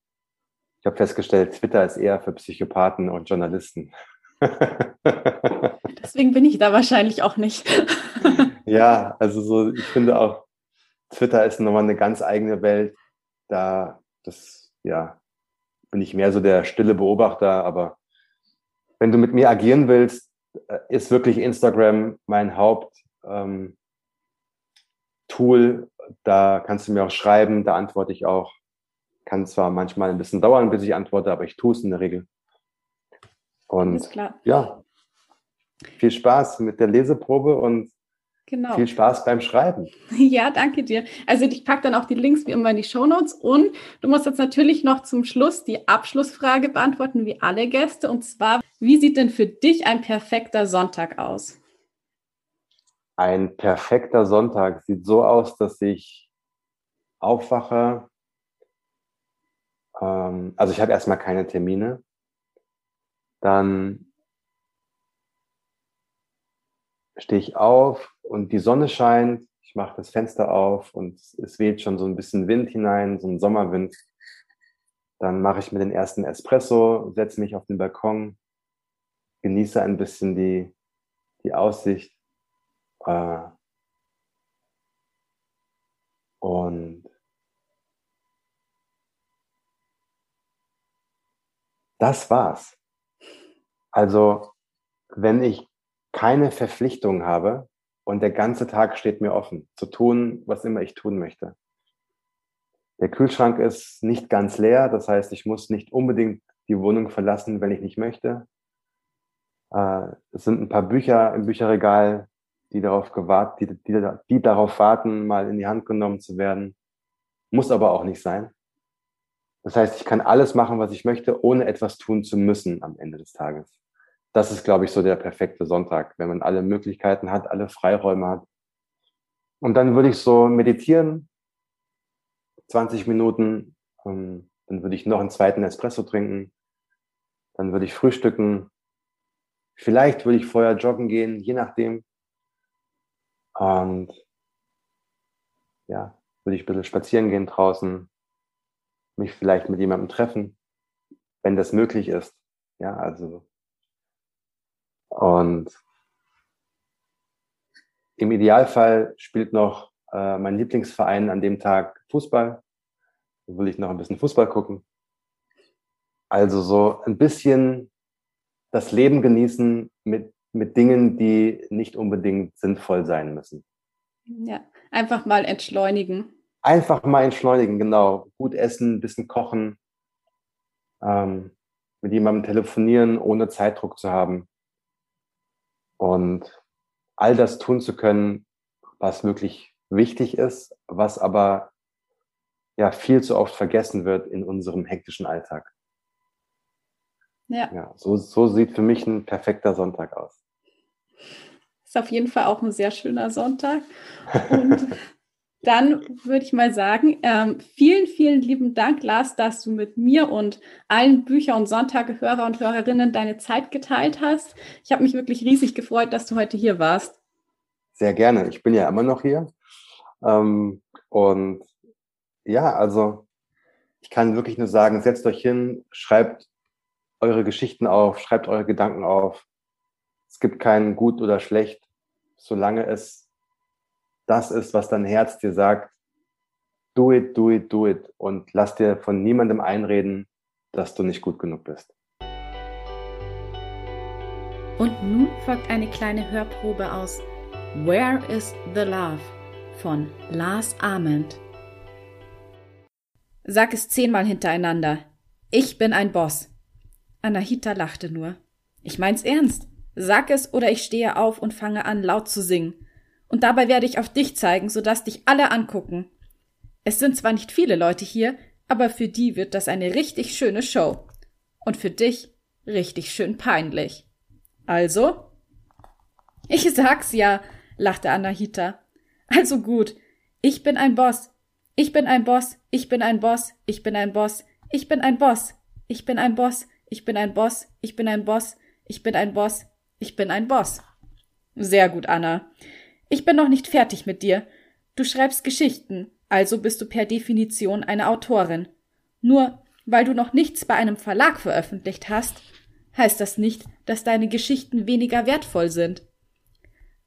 Speaker 2: ich habe festgestellt, Twitter ist eher für Psychopathen und Journalisten.
Speaker 1: Deswegen bin ich da wahrscheinlich auch nicht.
Speaker 2: ja, also so, ich finde auch, Twitter ist nochmal eine ganz eigene Welt. Da, das, ja, bin ich mehr so der stille Beobachter, aber wenn du mit mir agieren willst, äh, ist wirklich Instagram mein Haupttool. Ähm, da kannst du mir auch schreiben, da antworte ich auch. Kann zwar manchmal ein bisschen dauern, bis ich antworte, aber ich tue es in der Regel. Und ja, viel Spaß mit der Leseprobe und Genau. Viel Spaß beim Schreiben.
Speaker 1: Ja, danke dir. Also ich packe dann auch die Links wie immer in die Show Notes und du musst jetzt natürlich noch zum Schluss die Abschlussfrage beantworten, wie alle Gäste. Und zwar, wie sieht denn für dich ein perfekter Sonntag aus?
Speaker 2: Ein perfekter Sonntag sieht so aus, dass ich aufwache. Ähm, also ich habe erstmal keine Termine. Dann stehe ich auf und die Sonne scheint. Ich mache das Fenster auf und es weht schon so ein bisschen Wind hinein, so ein Sommerwind. Dann mache ich mir den ersten Espresso, setze mich auf den Balkon, genieße ein bisschen die, die Aussicht. Äh, und das war's. Also, wenn ich keine Verpflichtung habe und der ganze Tag steht mir offen, zu tun, was immer ich tun möchte. Der Kühlschrank ist nicht ganz leer, das heißt, ich muss nicht unbedingt die Wohnung verlassen, wenn ich nicht möchte. Äh, es sind ein paar Bücher im Bücherregal, die darauf, gewahrt, die, die, die darauf warten, mal in die Hand genommen zu werden. Muss aber auch nicht sein. Das heißt, ich kann alles machen, was ich möchte, ohne etwas tun zu müssen am Ende des Tages das ist, glaube ich, so der perfekte Sonntag, wenn man alle Möglichkeiten hat, alle Freiräume hat. Und dann würde ich so meditieren, 20 Minuten, ähm, dann würde ich noch einen zweiten Espresso trinken, dann würde ich frühstücken, vielleicht würde ich vorher joggen gehen, je nachdem. Und ja, würde ich ein bisschen spazieren gehen draußen, mich vielleicht mit jemandem treffen, wenn das möglich ist. Ja, also und im Idealfall spielt noch äh, mein Lieblingsverein an dem Tag Fußball. Da will ich noch ein bisschen Fußball gucken. Also so ein bisschen das Leben genießen mit, mit Dingen, die nicht unbedingt sinnvoll sein müssen.
Speaker 1: Ja, einfach mal entschleunigen.
Speaker 2: Einfach mal entschleunigen, genau. Gut essen, ein bisschen kochen, ähm, mit jemandem telefonieren, ohne Zeitdruck zu haben und all das tun zu können, was wirklich wichtig ist, was aber ja viel zu oft vergessen wird in unserem hektischen Alltag. Ja. ja so, so sieht für mich ein perfekter Sonntag aus.
Speaker 1: Ist auf jeden Fall auch ein sehr schöner Sonntag. Und dann würde ich mal sagen, ähm, vielen, vielen lieben Dank, Lars, dass du mit mir und allen Bücher- und Sonntage-Hörer und Hörerinnen deine Zeit geteilt hast. Ich habe mich wirklich riesig gefreut, dass du heute hier warst.
Speaker 2: Sehr gerne. Ich bin ja immer noch hier. Ähm, und ja, also ich kann wirklich nur sagen, setzt euch hin, schreibt eure Geschichten auf, schreibt eure Gedanken auf. Es gibt kein gut oder schlecht, solange es das ist, was dein Herz dir sagt, do it, do it, do it und lass dir von niemandem einreden, dass du nicht gut genug bist.
Speaker 1: Und nun folgt eine kleine Hörprobe aus Where is the Love von Lars Ament. Sag es zehnmal hintereinander. Ich bin ein Boss. Anahita lachte nur. Ich mein's ernst. Sag es oder ich stehe auf und fange an laut zu singen. Und dabei werde ich auf dich zeigen, sodass dich alle angucken. Es sind zwar nicht viele Leute hier, aber für die wird das eine richtig schöne Show. Und für dich richtig schön peinlich. Also? Ich sag's ja, lachte Anahita. Also gut. Ich bin ein Boss. Ich bin ein Boss. Ich bin ein Boss. Ich bin ein Boss. Ich bin ein Boss. Ich bin ein Boss. Ich bin ein Boss. Ich bin ein Boss. Ich bin ein Boss. Ich bin ein Boss. Sehr gut, Anna. Ich bin noch nicht fertig mit dir. Du schreibst Geschichten, also bist du per Definition eine Autorin. Nur weil du noch nichts bei einem Verlag veröffentlicht hast, heißt das nicht, dass deine Geschichten weniger wertvoll sind.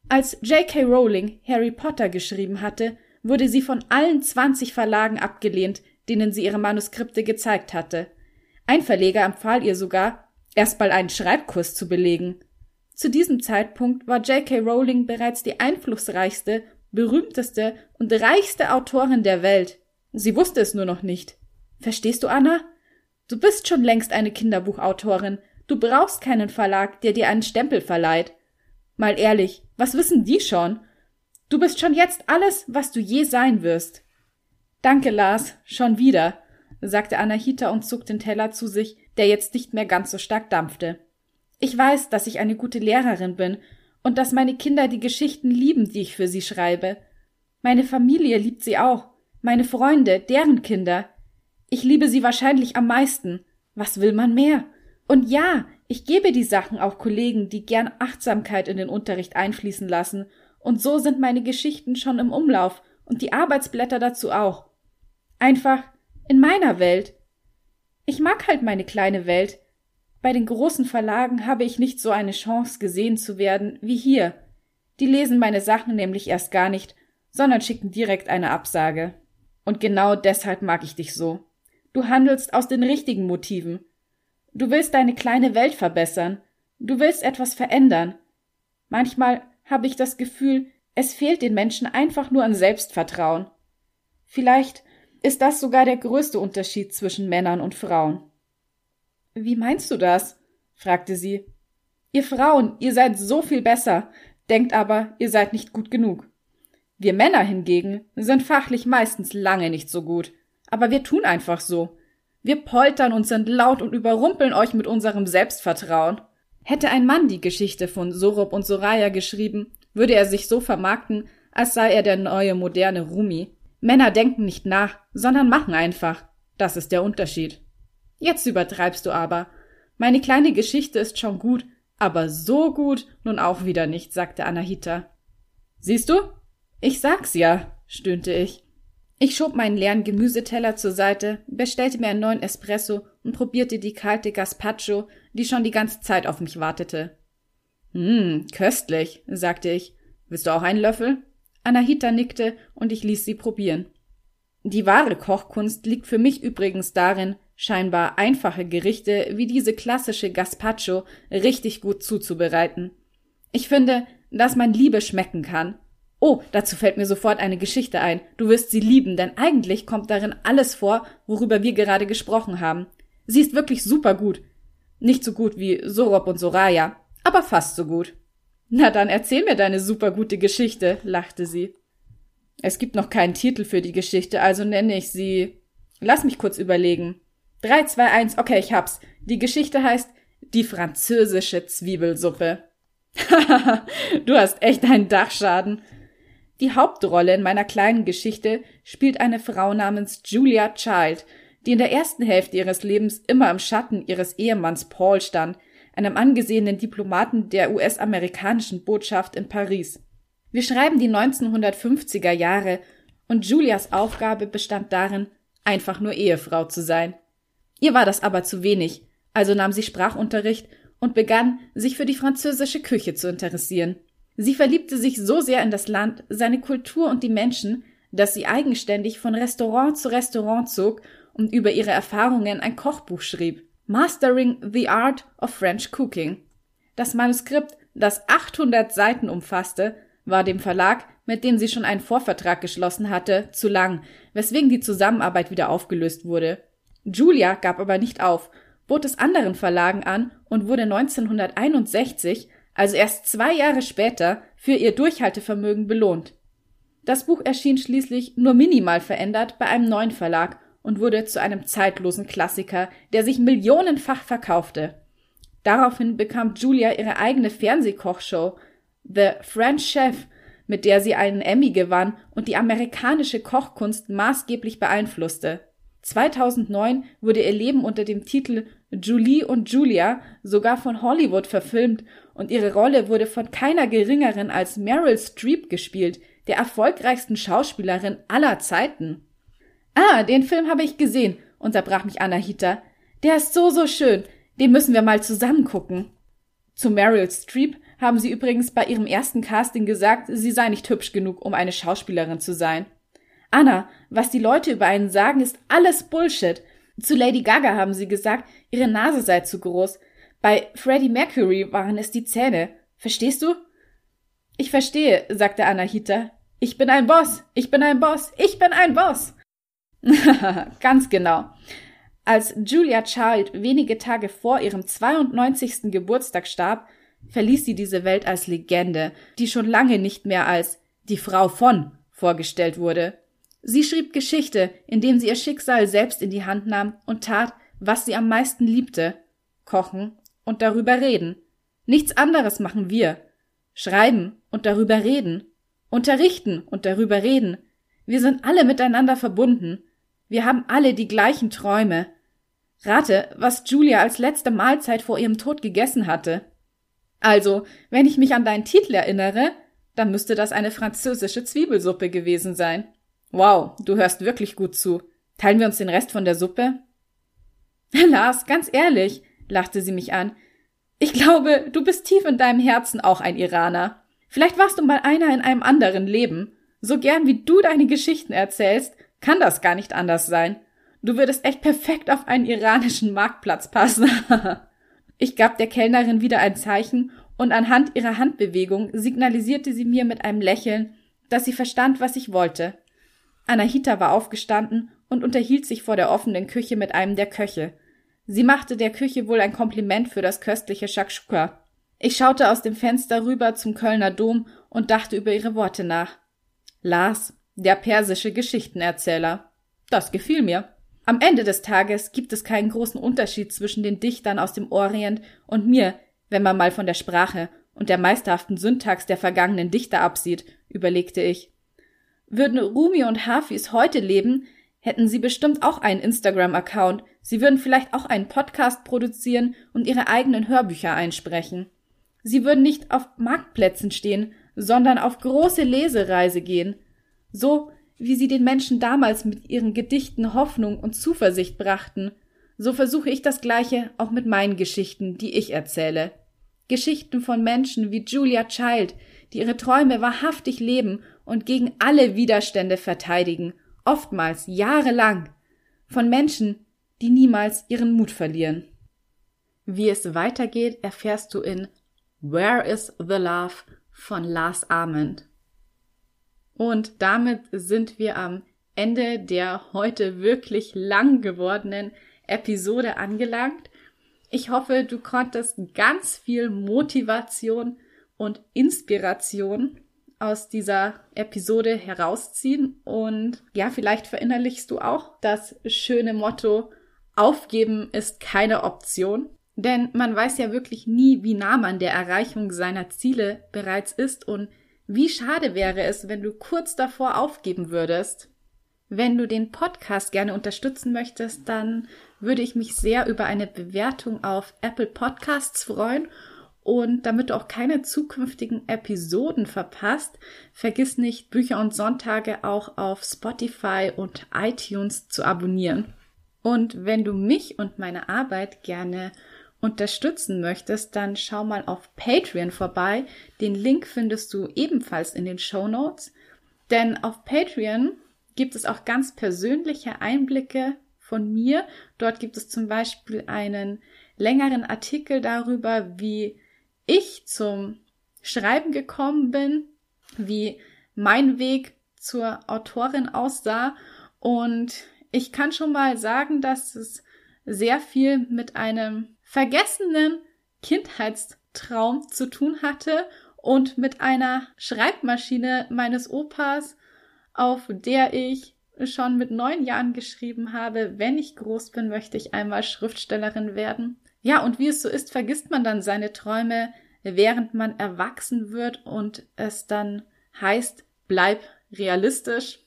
Speaker 1: Als J.K. Rowling Harry Potter geschrieben hatte, wurde sie von allen 20 Verlagen abgelehnt, denen sie ihre Manuskripte gezeigt hatte. Ein Verleger empfahl ihr sogar, erstmal einen Schreibkurs zu belegen. Zu diesem Zeitpunkt war J.K. Rowling bereits die einflussreichste, berühmteste und reichste Autorin der Welt. Sie wusste es nur noch nicht. Verstehst du, Anna? Du bist schon längst eine Kinderbuchautorin. Du brauchst keinen Verlag, der dir einen Stempel verleiht. Mal ehrlich, was wissen die schon? Du bist schon jetzt alles, was du je sein wirst. Danke, Lars, schon wieder, sagte Anahita und zog den Teller zu sich, der jetzt nicht mehr ganz so stark dampfte. Ich weiß, dass ich eine gute Lehrerin bin und dass meine Kinder die Geschichten lieben, die ich für sie schreibe. Meine Familie liebt sie auch, meine Freunde, deren Kinder. Ich liebe sie wahrscheinlich am meisten. Was will man mehr? Und ja, ich gebe die Sachen auch Kollegen, die gern Achtsamkeit in den Unterricht einfließen lassen, und so sind meine Geschichten schon im Umlauf und die Arbeitsblätter dazu auch. Einfach in meiner Welt. Ich mag halt meine kleine Welt. Bei den großen Verlagen habe ich nicht so eine Chance gesehen zu werden wie hier. Die lesen meine Sachen nämlich erst gar nicht, sondern schicken direkt eine Absage. Und genau deshalb mag ich dich so. Du handelst aus den richtigen Motiven. Du willst deine kleine Welt verbessern. Du willst etwas verändern. Manchmal habe ich das Gefühl, es fehlt den Menschen einfach nur an Selbstvertrauen. Vielleicht ist das sogar der größte Unterschied zwischen Männern und Frauen. Wie meinst du das? fragte sie. Ihr Frauen, ihr seid so viel besser, denkt aber, ihr seid nicht gut genug. Wir Männer hingegen sind fachlich meistens lange nicht so gut, aber wir tun einfach so. Wir poltern und sind laut und überrumpeln euch mit unserem Selbstvertrauen. Hätte ein Mann die Geschichte von Sorob und Soraya geschrieben, würde er sich so vermarkten, als sei er der neue moderne Rumi. Männer denken nicht nach, sondern machen einfach. Das ist der Unterschied. Jetzt übertreibst du aber. Meine kleine Geschichte ist schon gut, aber so gut nun auch wieder nicht, sagte Anahita. Siehst du? Ich sag's ja, stöhnte ich. Ich schob meinen leeren Gemüseteller zur Seite, bestellte mir einen neuen Espresso und probierte die kalte Gaspacho, die schon die ganze Zeit auf mich wartete. Hm, köstlich, sagte ich. Willst du auch einen Löffel? Anahita nickte und ich ließ sie probieren. Die wahre Kochkunst liegt für mich übrigens darin, scheinbar einfache Gerichte wie diese klassische Gaspacho richtig gut zuzubereiten. Ich finde, dass man Liebe schmecken kann. Oh, dazu fällt mir sofort eine Geschichte ein. Du wirst sie lieben, denn eigentlich kommt darin alles vor, worüber wir gerade gesprochen haben. Sie ist wirklich super gut. Nicht so gut wie Sorob und Soraya, aber fast so gut. Na dann erzähl mir deine super gute Geschichte, lachte sie. Es gibt noch keinen Titel für die Geschichte, also nenne ich sie. Lass mich kurz überlegen. Drei, zwei, eins, okay, ich hab's. Die Geschichte heißt Die französische Zwiebelsuppe. Haha, du hast echt einen Dachschaden. Die Hauptrolle in meiner kleinen Geschichte spielt eine Frau namens Julia Child, die in der ersten Hälfte ihres Lebens immer im Schatten ihres Ehemanns Paul stand, einem angesehenen Diplomaten der US-amerikanischen Botschaft in Paris. Wir schreiben die 1950er Jahre und Julias Aufgabe bestand darin, einfach nur Ehefrau zu sein. Ihr war das aber zu wenig, also nahm sie Sprachunterricht und begann, sich für die französische Küche zu interessieren. Sie verliebte sich so sehr in das Land, seine Kultur und die Menschen, dass sie eigenständig von Restaurant zu Restaurant zog und über ihre Erfahrungen ein Kochbuch schrieb. Mastering the Art of French Cooking. Das Manuskript, das 800 Seiten umfasste, war dem Verlag, mit dem sie schon einen Vorvertrag geschlossen hatte, zu lang, weswegen die Zusammenarbeit wieder aufgelöst wurde. Julia gab aber nicht auf, bot es anderen Verlagen an und wurde 1961, also erst zwei Jahre später, für ihr Durchhaltevermögen belohnt. Das Buch erschien schließlich nur minimal verändert bei einem neuen Verlag und wurde zu einem zeitlosen Klassiker, der sich millionenfach verkaufte. Daraufhin bekam Julia ihre eigene Fernsehkochshow The French Chef, mit der sie einen Emmy gewann und die amerikanische Kochkunst maßgeblich beeinflusste. 2009 wurde ihr Leben unter dem Titel Julie und Julia sogar von Hollywood verfilmt und ihre Rolle wurde von keiner geringeren als Meryl Streep gespielt, der erfolgreichsten Schauspielerin aller Zeiten. Ah, den Film habe ich gesehen, unterbrach mich Anahita. Der ist so, so schön. Den müssen wir mal zusammen gucken. Zu Meryl Streep haben sie übrigens bei ihrem ersten Casting gesagt, sie sei nicht hübsch genug, um eine Schauspielerin zu sein. Anna, was die Leute über einen sagen, ist alles Bullshit. Zu Lady Gaga haben sie gesagt, ihre Nase sei zu groß. Bei Freddie Mercury waren es die Zähne. Verstehst du? Ich verstehe, sagte Anahita. Ich bin ein Boss, ich bin ein Boss, ich bin ein Boss. Ganz genau. Als Julia Child wenige Tage vor ihrem 92. Geburtstag starb, verließ sie diese Welt als Legende, die schon lange nicht mehr als die Frau von vorgestellt wurde. Sie schrieb Geschichte, indem sie ihr Schicksal selbst in die Hand nahm und tat, was sie am meisten liebte kochen und darüber reden. Nichts anderes machen wir. Schreiben und darüber reden. Unterrichten und darüber reden. Wir sind alle miteinander verbunden. Wir haben alle die gleichen Träume. Rate, was Julia als letzte Mahlzeit vor ihrem Tod gegessen hatte. Also, wenn ich mich an deinen Titel erinnere, dann müsste das eine französische Zwiebelsuppe gewesen sein. Wow, du hörst wirklich gut zu. Teilen wir uns den Rest von der Suppe? Lars, ganz ehrlich, lachte sie mich an. Ich glaube, du bist tief in deinem Herzen auch ein Iraner. Vielleicht warst du mal einer in einem anderen Leben. So gern wie du deine Geschichten erzählst, kann das gar nicht anders sein. Du würdest echt perfekt auf einen iranischen Marktplatz passen. ich gab der Kellnerin wieder ein Zeichen und anhand ihrer Handbewegung signalisierte sie mir mit einem Lächeln, dass sie verstand, was ich wollte. Anahita war aufgestanden und unterhielt sich vor der offenen Küche mit einem der Köche. Sie machte der Küche wohl ein Kompliment für das köstliche Shakshuka. Ich schaute aus dem Fenster rüber zum Kölner Dom und dachte über ihre Worte nach. Lars, der persische Geschichtenerzähler. Das gefiel mir. Am Ende des Tages gibt es keinen großen Unterschied zwischen den Dichtern aus dem Orient und mir, wenn man mal von der Sprache und der meisterhaften Syntax der vergangenen Dichter absieht, überlegte ich. Würden Rumi und Hafis heute leben, hätten sie bestimmt auch einen Instagram-Account. Sie würden vielleicht auch einen Podcast produzieren und ihre eigenen Hörbücher einsprechen. Sie würden nicht auf Marktplätzen stehen, sondern auf große Lesereise gehen. So wie sie den Menschen damals mit ihren Gedichten Hoffnung und Zuversicht brachten, so versuche ich das Gleiche auch mit meinen Geschichten, die ich erzähle. Geschichten von Menschen wie Julia Child, die ihre Träume wahrhaftig leben und gegen alle Widerstände verteidigen, oftmals jahrelang, von Menschen, die niemals ihren Mut verlieren. Wie es weitergeht, erfährst du in Where is the Love von Lars Arment. Und damit sind wir am Ende der heute wirklich lang gewordenen Episode angelangt. Ich hoffe, du konntest ganz viel Motivation und Inspiration aus dieser Episode herausziehen und ja, vielleicht verinnerlichst du auch das schöne Motto Aufgeben ist keine Option. Denn man weiß ja wirklich nie, wie nah man der Erreichung seiner Ziele bereits ist und wie schade wäre es, wenn du kurz davor aufgeben würdest. Wenn du den Podcast gerne unterstützen möchtest, dann würde ich mich sehr über eine Bewertung auf Apple Podcasts freuen und damit du auch keine zukünftigen Episoden verpasst, vergiss nicht, Bücher und Sonntage auch auf Spotify und iTunes zu abonnieren. Und wenn du mich und meine Arbeit gerne unterstützen möchtest, dann schau mal auf Patreon vorbei. Den Link findest du ebenfalls in den Show Notes. Denn auf Patreon gibt es auch ganz persönliche Einblicke von mir. Dort gibt es zum Beispiel einen längeren Artikel darüber, wie ich zum Schreiben gekommen bin, wie mein Weg zur Autorin aussah. Und ich kann schon mal sagen, dass es sehr viel mit einem vergessenen Kindheitstraum zu tun hatte und mit einer Schreibmaschine meines Opas, auf der ich schon mit neun Jahren geschrieben habe, wenn ich groß bin, möchte ich einmal Schriftstellerin werden. Ja, und wie es so ist, vergisst man dann seine Träume, während man erwachsen wird und es dann heißt, bleib realistisch.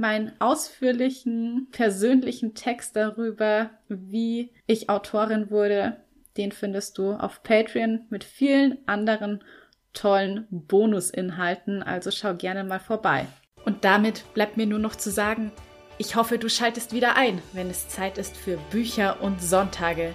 Speaker 1: meinen ausführlichen persönlichen Text darüber, wie ich Autorin wurde, den findest du auf Patreon mit vielen anderen tollen Bonusinhalten, also schau gerne mal vorbei. Und damit bleibt mir nur noch zu sagen, ich hoffe, du schaltest wieder ein, wenn es Zeit ist für Bücher und Sonntage.